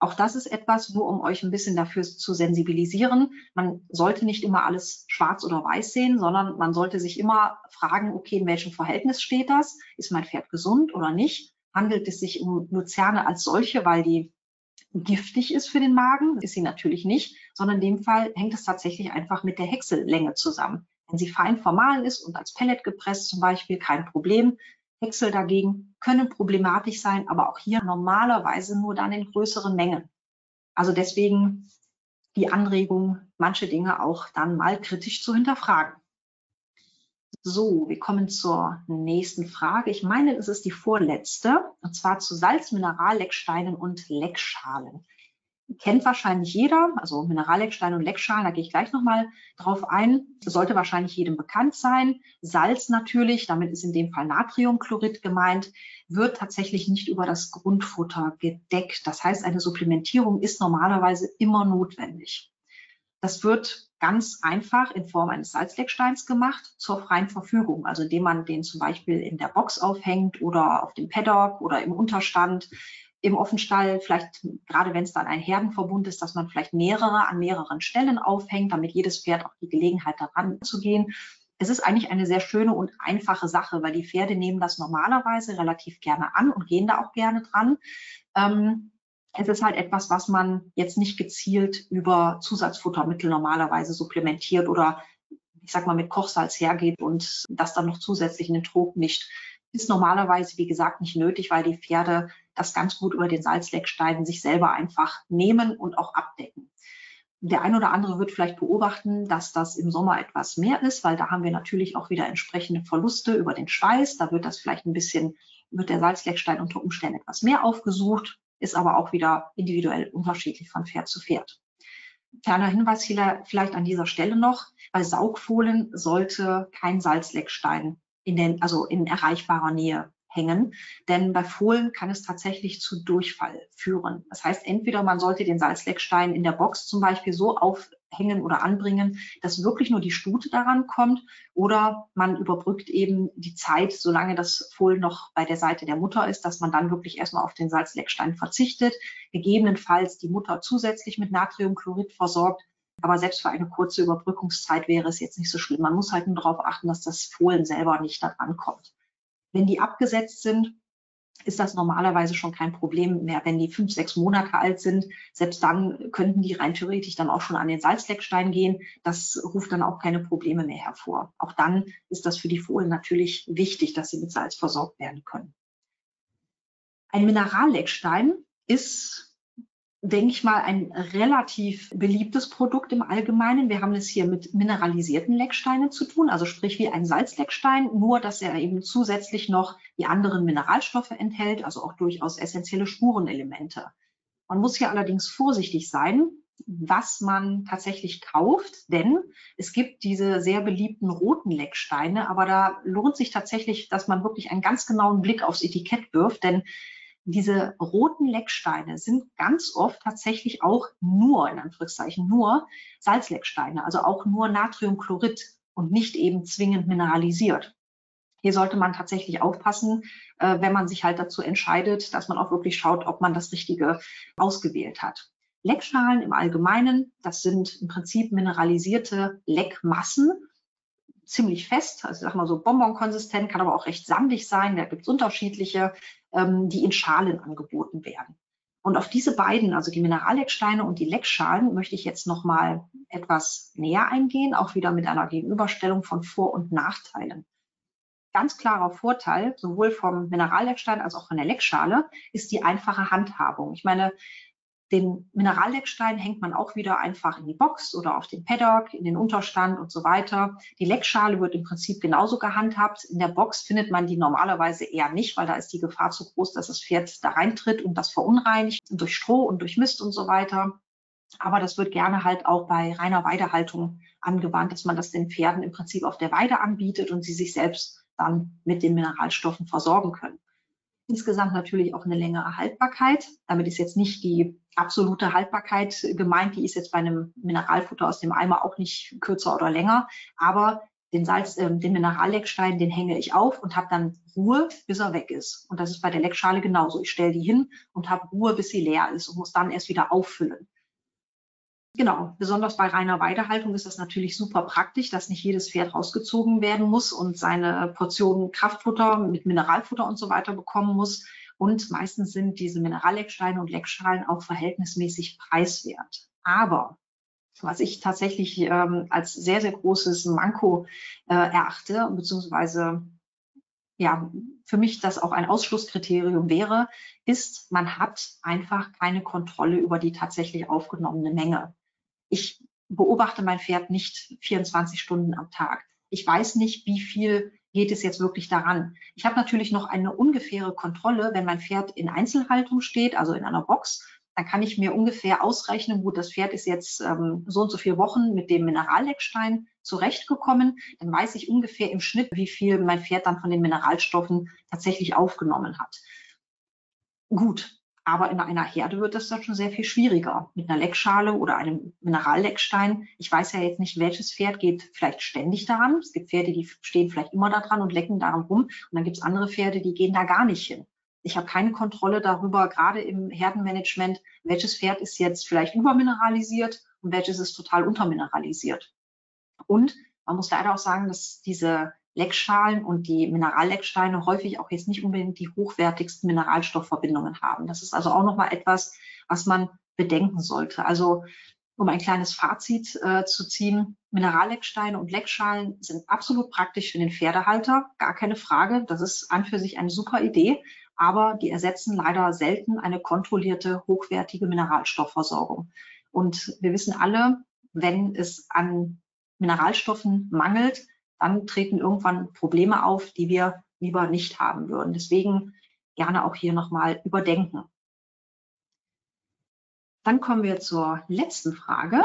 Auch das ist etwas, nur um euch ein bisschen dafür zu sensibilisieren. Man sollte nicht immer alles schwarz oder weiß sehen, sondern man sollte sich immer fragen, okay, in welchem Verhältnis steht das? Ist mein Pferd gesund oder nicht? Handelt es sich um Luzerne als solche, weil die giftig ist für den Magen? Ist sie natürlich nicht, sondern in dem Fall hängt es tatsächlich einfach mit der Häcksellänge zusammen. Wenn sie fein vermahlen ist und als Pellet gepresst zum Beispiel, kein Problem. Häcksel dagegen können problematisch sein, aber auch hier normalerweise nur dann in größeren Mengen. Also deswegen die Anregung, manche Dinge auch dann mal kritisch zu hinterfragen. So, wir kommen zur nächsten Frage. Ich meine, es ist die vorletzte, und zwar zu Salzminerallecksteinen und Leckschalen kennt wahrscheinlich jeder, also Mineralleckstein und Leckschalen, da gehe ich gleich nochmal drauf ein. Sollte wahrscheinlich jedem bekannt sein. Salz natürlich, damit ist in dem Fall Natriumchlorid gemeint, wird tatsächlich nicht über das Grundfutter gedeckt. Das heißt, eine Supplementierung ist normalerweise immer notwendig. Das wird ganz einfach in Form eines Salzlecksteins gemacht zur freien Verfügung, also indem man den zum Beispiel in der Box aufhängt oder auf dem Paddock oder im Unterstand im Offenstall, vielleicht gerade wenn es dann ein Herdenverbund ist, dass man vielleicht mehrere an mehreren Stellen aufhängt, damit jedes Pferd auch die Gelegenheit daran zu gehen. Es ist eigentlich eine sehr schöne und einfache Sache, weil die Pferde nehmen das normalerweise relativ gerne an und gehen da auch gerne dran. Ähm, es ist halt etwas, was man jetzt nicht gezielt über Zusatzfuttermittel normalerweise supplementiert oder ich sag mal mit Kochsalz hergeht und das dann noch zusätzlich in den Trog nicht ist normalerweise, wie gesagt, nicht nötig, weil die Pferde das ganz gut über den Salzleckstein sich selber einfach nehmen und auch abdecken. der ein oder andere wird vielleicht beobachten, dass das im Sommer etwas mehr ist, weil da haben wir natürlich auch wieder entsprechende Verluste über den Schweiß. Da wird das vielleicht ein bisschen, wird der Salzleckstein unter Umständen etwas mehr aufgesucht, ist aber auch wieder individuell unterschiedlich von Pferd zu Pferd. Kleiner Hinweis vielleicht an dieser Stelle noch. Bei Saugfohlen sollte kein Salzleckstein in den, also in erreichbarer Nähe hängen, denn bei Fohlen kann es tatsächlich zu Durchfall führen. Das heißt, entweder man sollte den Salzleckstein in der Box zum Beispiel so aufhängen oder anbringen, dass wirklich nur die Stute daran kommt, oder man überbrückt eben die Zeit, solange das Fohlen noch bei der Seite der Mutter ist, dass man dann wirklich erstmal auf den Salzleckstein verzichtet, gegebenenfalls die Mutter zusätzlich mit Natriumchlorid versorgt, aber selbst für eine kurze Überbrückungszeit wäre es jetzt nicht so schlimm. Man muss halt nur darauf achten, dass das Fohlen selber nicht daran kommt. Wenn die abgesetzt sind, ist das normalerweise schon kein Problem mehr. Wenn die fünf, sechs Monate alt sind, selbst dann könnten die rein theoretisch dann auch schon an den Salzleckstein gehen. Das ruft dann auch keine Probleme mehr hervor. Auch dann ist das für die Fohlen natürlich wichtig, dass sie mit Salz versorgt werden können. Ein Mineralleckstein ist denke ich mal, ein relativ beliebtes Produkt im Allgemeinen. Wir haben es hier mit mineralisierten Lecksteinen zu tun, also sprich wie ein Salzleckstein, nur dass er eben zusätzlich noch die anderen Mineralstoffe enthält, also auch durchaus essentielle Spurenelemente. Man muss hier allerdings vorsichtig sein, was man tatsächlich kauft, denn es gibt diese sehr beliebten roten Lecksteine, aber da lohnt sich tatsächlich, dass man wirklich einen ganz genauen Blick aufs Etikett wirft, denn diese roten Lecksteine sind ganz oft tatsächlich auch nur, in Anführungszeichen, nur Salzlecksteine, also auch nur Natriumchlorid und nicht eben zwingend mineralisiert. Hier sollte man tatsächlich aufpassen, äh, wenn man sich halt dazu entscheidet, dass man auch wirklich schaut, ob man das Richtige ausgewählt hat. Leckschalen im Allgemeinen, das sind im Prinzip mineralisierte Leckmassen, ziemlich fest, also sag mal so bonbonkonsistent, kann aber auch recht sandig sein. Da gibt es unterschiedliche ähm, die in Schalen angeboten werden. Und auf diese beiden, also die Minerallecksteine und die Leckschalen, möchte ich jetzt nochmal etwas näher eingehen, auch wieder mit einer Gegenüberstellung von Vor- und Nachteilen. Ganz klarer Vorteil, sowohl vom Mineralleckstein als auch von der Leckschale, ist die einfache Handhabung. Ich meine, den Mineralleckstein hängt man auch wieder einfach in die Box oder auf den Paddock, in den Unterstand und so weiter. Die Leckschale wird im Prinzip genauso gehandhabt. In der Box findet man die normalerweise eher nicht, weil da ist die Gefahr zu groß, dass das Pferd da reintritt und das verunreinigt durch Stroh und durch Mist und so weiter. Aber das wird gerne halt auch bei reiner Weidehaltung angewandt, dass man das den Pferden im Prinzip auf der Weide anbietet und sie sich selbst dann mit den Mineralstoffen versorgen können. Insgesamt natürlich auch eine längere Haltbarkeit. Damit ist jetzt nicht die absolute Haltbarkeit gemeint, die ist jetzt bei einem Mineralfutter aus dem Eimer auch nicht kürzer oder länger, aber den Salz, äh, den Mineralleckstein, den hänge ich auf und habe dann Ruhe, bis er weg ist. Und das ist bei der Leckschale genauso. Ich stelle die hin und habe Ruhe, bis sie leer ist und muss dann erst wieder auffüllen. Genau, besonders bei reiner Weidehaltung ist das natürlich super praktisch, dass nicht jedes Pferd rausgezogen werden muss und seine Portion Kraftfutter mit Mineralfutter und so weiter bekommen muss. Und meistens sind diese Minerallecksteine und Leckschalen auch verhältnismäßig preiswert. Aber was ich tatsächlich ähm, als sehr, sehr großes Manko äh, erachte, beziehungsweise ja, für mich das auch ein Ausschlusskriterium wäre, ist, man hat einfach keine Kontrolle über die tatsächlich aufgenommene Menge ich beobachte mein Pferd nicht 24 Stunden am Tag. Ich weiß nicht, wie viel geht es jetzt wirklich daran. Ich habe natürlich noch eine ungefähre Kontrolle, wenn mein Pferd in Einzelhaltung steht, also in einer Box, dann kann ich mir ungefähr ausrechnen, gut, das Pferd ist jetzt ähm, so und so viele Wochen mit dem Mineralleckstein zurechtgekommen. Dann weiß ich ungefähr im Schnitt, wie viel mein Pferd dann von den Mineralstoffen tatsächlich aufgenommen hat. Gut, aber in einer Herde wird das dann schon sehr viel schwieriger. Mit einer Leckschale oder einem Mineralleckstein. Ich weiß ja jetzt nicht, welches Pferd geht vielleicht ständig daran. Es gibt Pferde, die stehen vielleicht immer da dran und lecken daran rum. Und dann gibt es andere Pferde, die gehen da gar nicht hin. Ich habe keine Kontrolle darüber, gerade im Herdenmanagement, welches Pferd ist jetzt vielleicht übermineralisiert und welches ist total untermineralisiert. Und man muss leider auch sagen, dass diese Leckschalen und die Minerallecksteine häufig auch jetzt nicht unbedingt die hochwertigsten Mineralstoffverbindungen haben. Das ist also auch nochmal etwas, was man bedenken sollte. Also um ein kleines Fazit äh, zu ziehen, Minerallecksteine und Leckschalen sind absolut praktisch für den Pferdehalter, gar keine Frage. Das ist an für sich eine super Idee, aber die ersetzen leider selten eine kontrollierte, hochwertige Mineralstoffversorgung. Und wir wissen alle, wenn es an Mineralstoffen mangelt, dann treten irgendwann Probleme auf, die wir lieber nicht haben würden. Deswegen gerne auch hier nochmal überdenken. Dann kommen wir zur letzten Frage.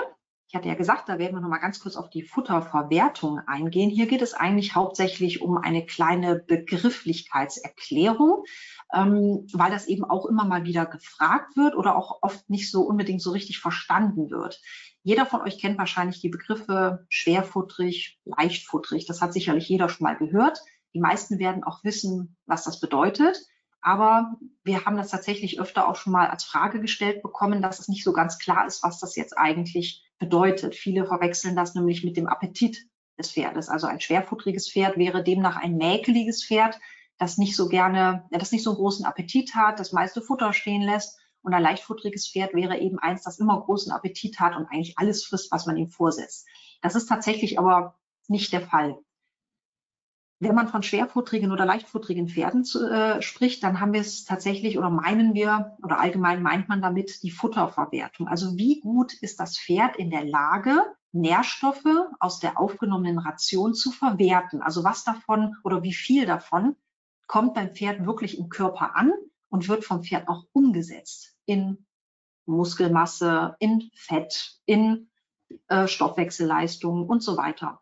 Ich hatte ja gesagt, da werden wir noch mal ganz kurz auf die Futterverwertung eingehen. Hier geht es eigentlich hauptsächlich um eine kleine Begrifflichkeitserklärung, ähm, weil das eben auch immer mal wieder gefragt wird oder auch oft nicht so unbedingt so richtig verstanden wird. Jeder von euch kennt wahrscheinlich die Begriffe schwerfutterig, leichtfutterig. Das hat sicherlich jeder schon mal gehört. Die meisten werden auch wissen, was das bedeutet. Aber wir haben das tatsächlich öfter auch schon mal als Frage gestellt bekommen, dass es nicht so ganz klar ist, was das jetzt eigentlich bedeutet. Viele verwechseln das nämlich mit dem Appetit des Pferdes. Also ein schwerfutteriges Pferd wäre demnach ein mäkeliges Pferd, das nicht so gerne, das nicht so großen Appetit hat, das meiste Futter stehen lässt. Und ein leichtfutteriges Pferd wäre eben eins, das immer großen Appetit hat und eigentlich alles frisst, was man ihm vorsetzt. Das ist tatsächlich aber nicht der Fall. Wenn man von schwerfutterigen oder leichtfutterigen Pferden zu, äh, spricht, dann haben wir es tatsächlich oder meinen wir oder allgemein meint man damit die Futterverwertung. Also wie gut ist das Pferd in der Lage, Nährstoffe aus der aufgenommenen Ration zu verwerten? Also was davon oder wie viel davon kommt beim Pferd wirklich im Körper an und wird vom Pferd auch umgesetzt in Muskelmasse, in Fett, in äh, Stoffwechselleistung und so weiter.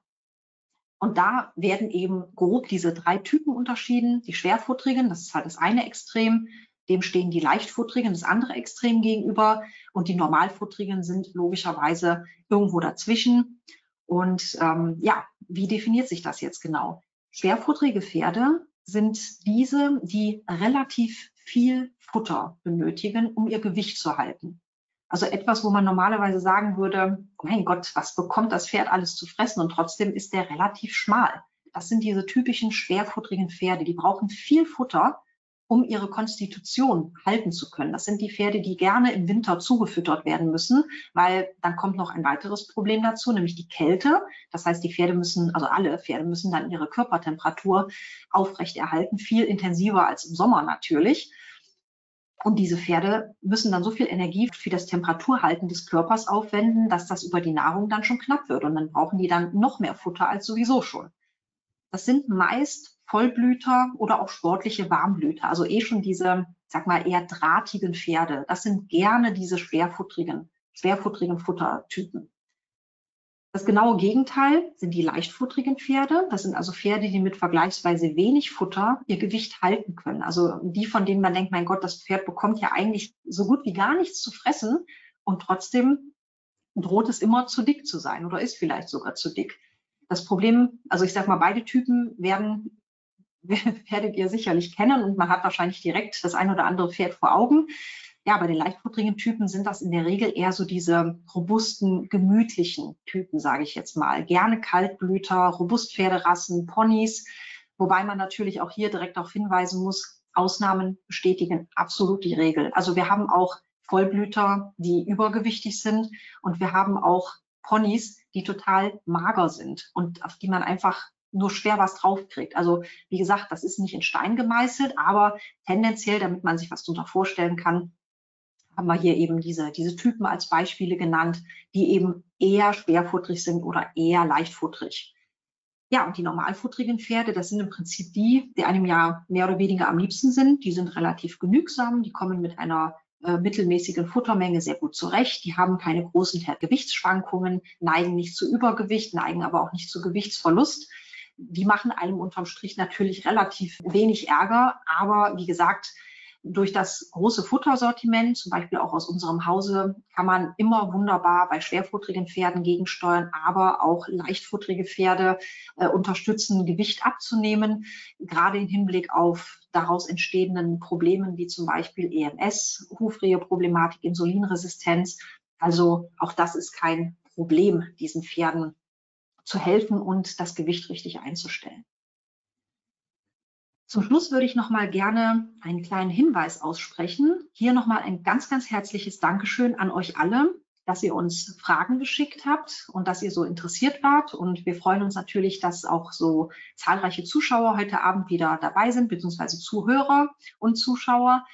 Und da werden eben grob diese drei Typen unterschieden. Die schwerfutterigen, das ist halt das eine Extrem, dem stehen die leichtfutterigen, das andere Extrem gegenüber. Und die normalfutterigen sind logischerweise irgendwo dazwischen. Und ähm, ja, wie definiert sich das jetzt genau? Schwerfutterige Pferde sind diese, die relativ viel Futter benötigen, um ihr Gewicht zu halten. Also etwas, wo man normalerweise sagen würde, mein Gott, was bekommt das Pferd alles zu fressen? Und trotzdem ist der relativ schmal. Das sind diese typischen schwerfutterigen Pferde. Die brauchen viel Futter, um ihre Konstitution halten zu können. Das sind die Pferde, die gerne im Winter zugefüttert werden müssen, weil dann kommt noch ein weiteres Problem dazu, nämlich die Kälte. Das heißt, die Pferde müssen, also alle Pferde müssen dann ihre Körpertemperatur aufrechterhalten, viel intensiver als im Sommer natürlich. Und diese Pferde müssen dann so viel Energie für das Temperaturhalten des Körpers aufwenden, dass das über die Nahrung dann schon knapp wird. Und dann brauchen die dann noch mehr Futter als sowieso schon. Das sind meist Vollblüter oder auch sportliche Warmblüter, also eh schon diese, sag mal, eher drahtigen Pferde. Das sind gerne diese schwerfutterigen, schwerfutterigen Futtertypen. Das genaue Gegenteil sind die leichtfutterigen Pferde. Das sind also Pferde, die mit vergleichsweise wenig Futter ihr Gewicht halten können. Also die, von denen man denkt, mein Gott, das Pferd bekommt ja eigentlich so gut wie gar nichts zu fressen und trotzdem droht es immer zu dick zu sein oder ist vielleicht sogar zu dick. Das Problem, also ich sage mal, beide Typen werden [LAUGHS] werdet ihr sicherlich kennen und man hat wahrscheinlich direkt das ein oder andere Pferd vor Augen. Ja, bei den leichtfutterigen Typen sind das in der Regel eher so diese robusten, gemütlichen Typen, sage ich jetzt mal. Gerne Kaltblüter, Robustpferderassen, Ponys, wobei man natürlich auch hier direkt darauf hinweisen muss, Ausnahmen bestätigen absolut die Regel. Also wir haben auch Vollblüter, die übergewichtig sind und wir haben auch Ponys, die total mager sind und auf die man einfach nur schwer was draufkriegt. Also wie gesagt, das ist nicht in Stein gemeißelt, aber tendenziell, damit man sich was darunter vorstellen kann, haben wir hier eben diese, diese Typen als Beispiele genannt, die eben eher schwerfutterig sind oder eher leichtfutterig. Ja, und die normalfutterigen Pferde, das sind im Prinzip die, die einem ja mehr oder weniger am liebsten sind. Die sind relativ genügsam, die kommen mit einer äh, mittelmäßigen Futtermenge sehr gut zurecht. Die haben keine großen Gewichtsschwankungen, neigen nicht zu Übergewicht, neigen aber auch nicht zu Gewichtsverlust. Die machen einem unterm Strich natürlich relativ wenig Ärger, aber wie gesagt, durch das große Futtersortiment, zum Beispiel auch aus unserem Hause, kann man immer wunderbar bei schwerfutterigen Pferden gegensteuern, aber auch leichtfutterige Pferde äh, unterstützen, Gewicht abzunehmen, gerade im Hinblick auf daraus entstehenden Problemen wie zum Beispiel EMS, Hufrehe-Problematik, Insulinresistenz. Also auch das ist kein Problem, diesen Pferden zu helfen und das Gewicht richtig einzustellen. Zum Schluss würde ich noch mal gerne einen kleinen Hinweis aussprechen. Hier noch mal ein ganz, ganz herzliches Dankeschön an euch alle, dass ihr uns Fragen geschickt habt und dass ihr so interessiert wart. Und wir freuen uns natürlich, dass auch so zahlreiche Zuschauer heute Abend wieder dabei sind, beziehungsweise Zuhörer und Zuschauer.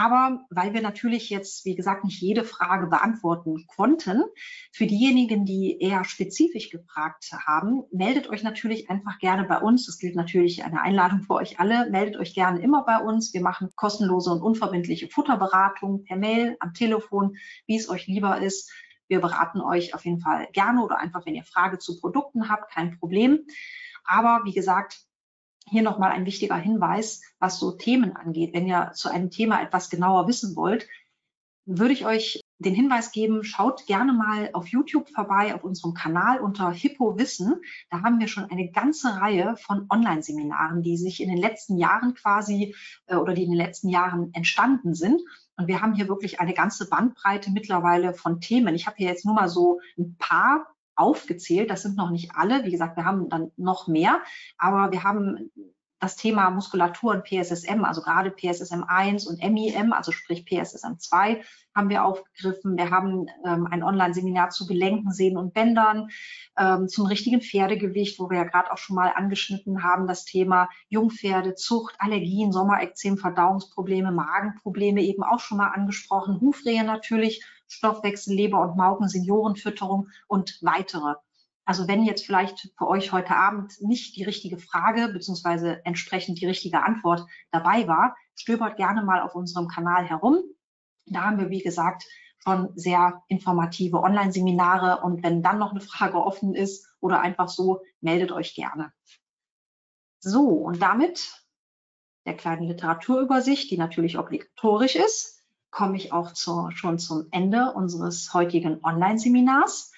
Aber weil wir natürlich jetzt, wie gesagt, nicht jede Frage beantworten konnten, für diejenigen, die eher spezifisch gefragt haben, meldet euch natürlich einfach gerne bei uns. Das gilt natürlich eine Einladung für euch alle. Meldet euch gerne immer bei uns. Wir machen kostenlose und unverbindliche Futterberatung per Mail, am Telefon, wie es euch lieber ist. Wir beraten euch auf jeden Fall gerne oder einfach, wenn ihr Frage zu Produkten habt, kein Problem. Aber wie gesagt, hier nochmal ein wichtiger Hinweis, was so Themen angeht. Wenn ihr zu einem Thema etwas genauer wissen wollt, würde ich euch den Hinweis geben, schaut gerne mal auf YouTube vorbei, auf unserem Kanal unter Hippo Wissen. Da haben wir schon eine ganze Reihe von Online-Seminaren, die sich in den letzten Jahren quasi äh, oder die in den letzten Jahren entstanden sind. Und wir haben hier wirklich eine ganze Bandbreite mittlerweile von Themen. Ich habe hier jetzt nur mal so ein paar aufgezählt. Das sind noch nicht alle. Wie gesagt, wir haben dann noch mehr, aber wir haben das Thema Muskulatur und PSSM, also gerade PSSM 1 und MIM, also sprich PSSM 2, haben wir aufgegriffen. Wir haben ähm, ein Online-Seminar zu Gelenken, Sehnen und Bändern, ähm, zum richtigen Pferdegewicht, wo wir ja gerade auch schon mal angeschnitten haben, das Thema Jungpferde, Zucht, Allergien, Sommerekzem, Verdauungsprobleme, Magenprobleme eben auch schon mal angesprochen, Hufrehe natürlich, Stoffwechsel, Leber und Maugen, Seniorenfütterung und weitere. Also wenn jetzt vielleicht für euch heute Abend nicht die richtige Frage beziehungsweise entsprechend die richtige Antwort dabei war, stöbert gerne mal auf unserem Kanal herum. Da haben wir, wie gesagt, schon sehr informative Online-Seminare und wenn dann noch eine Frage offen ist oder einfach so, meldet euch gerne. So, und damit der kleinen Literaturübersicht, die natürlich obligatorisch ist, komme ich auch zu, schon zum Ende unseres heutigen Online-Seminars.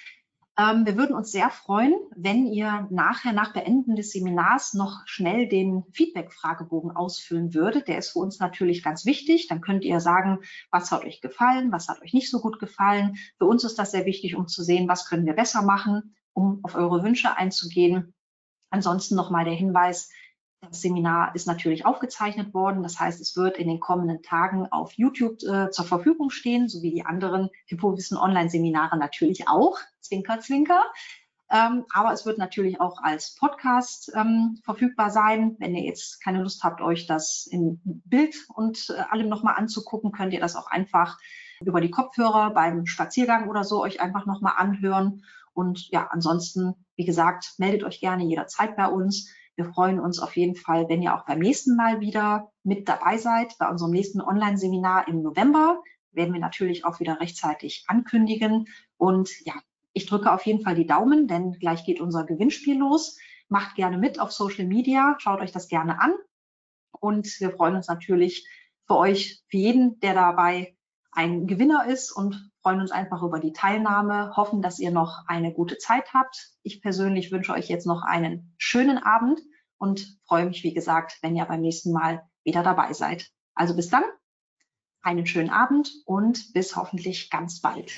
Ähm, wir würden uns sehr freuen, wenn ihr nachher nach Beenden des Seminars noch schnell den Feedback-Fragebogen ausfüllen würdet. Der ist für uns natürlich ganz wichtig. Dann könnt ihr sagen, was hat euch gefallen, was hat euch nicht so gut gefallen. Für uns ist das sehr wichtig, um zu sehen, was können wir besser machen, um auf eure Wünsche einzugehen. Ansonsten nochmal der Hinweis, das Seminar ist natürlich aufgezeichnet worden. Das heißt, es wird in den kommenden Tagen auf YouTube äh, zur Verfügung stehen, sowie die anderen Hippowissen Online-Seminare natürlich auch. Zwinker, zwinker. Ähm, aber es wird natürlich auch als Podcast ähm, verfügbar sein. Wenn ihr jetzt keine Lust habt, euch das in Bild und äh, allem nochmal anzugucken, könnt ihr das auch einfach über die Kopfhörer beim Spaziergang oder so euch einfach nochmal anhören. Und ja, ansonsten, wie gesagt, meldet euch gerne jederzeit bei uns. Wir freuen uns auf jeden Fall, wenn ihr auch beim nächsten Mal wieder mit dabei seid. Bei unserem nächsten Online-Seminar im November werden wir natürlich auch wieder rechtzeitig ankündigen. Und ja, ich drücke auf jeden Fall die Daumen, denn gleich geht unser Gewinnspiel los. Macht gerne mit auf Social Media, schaut euch das gerne an. Und wir freuen uns natürlich für euch, für jeden, der dabei ein Gewinner ist und freuen uns einfach über die Teilnahme, hoffen, dass ihr noch eine gute Zeit habt. Ich persönlich wünsche euch jetzt noch einen schönen Abend und freue mich, wie gesagt, wenn ihr beim nächsten Mal wieder dabei seid. Also bis dann, einen schönen Abend und bis hoffentlich ganz bald.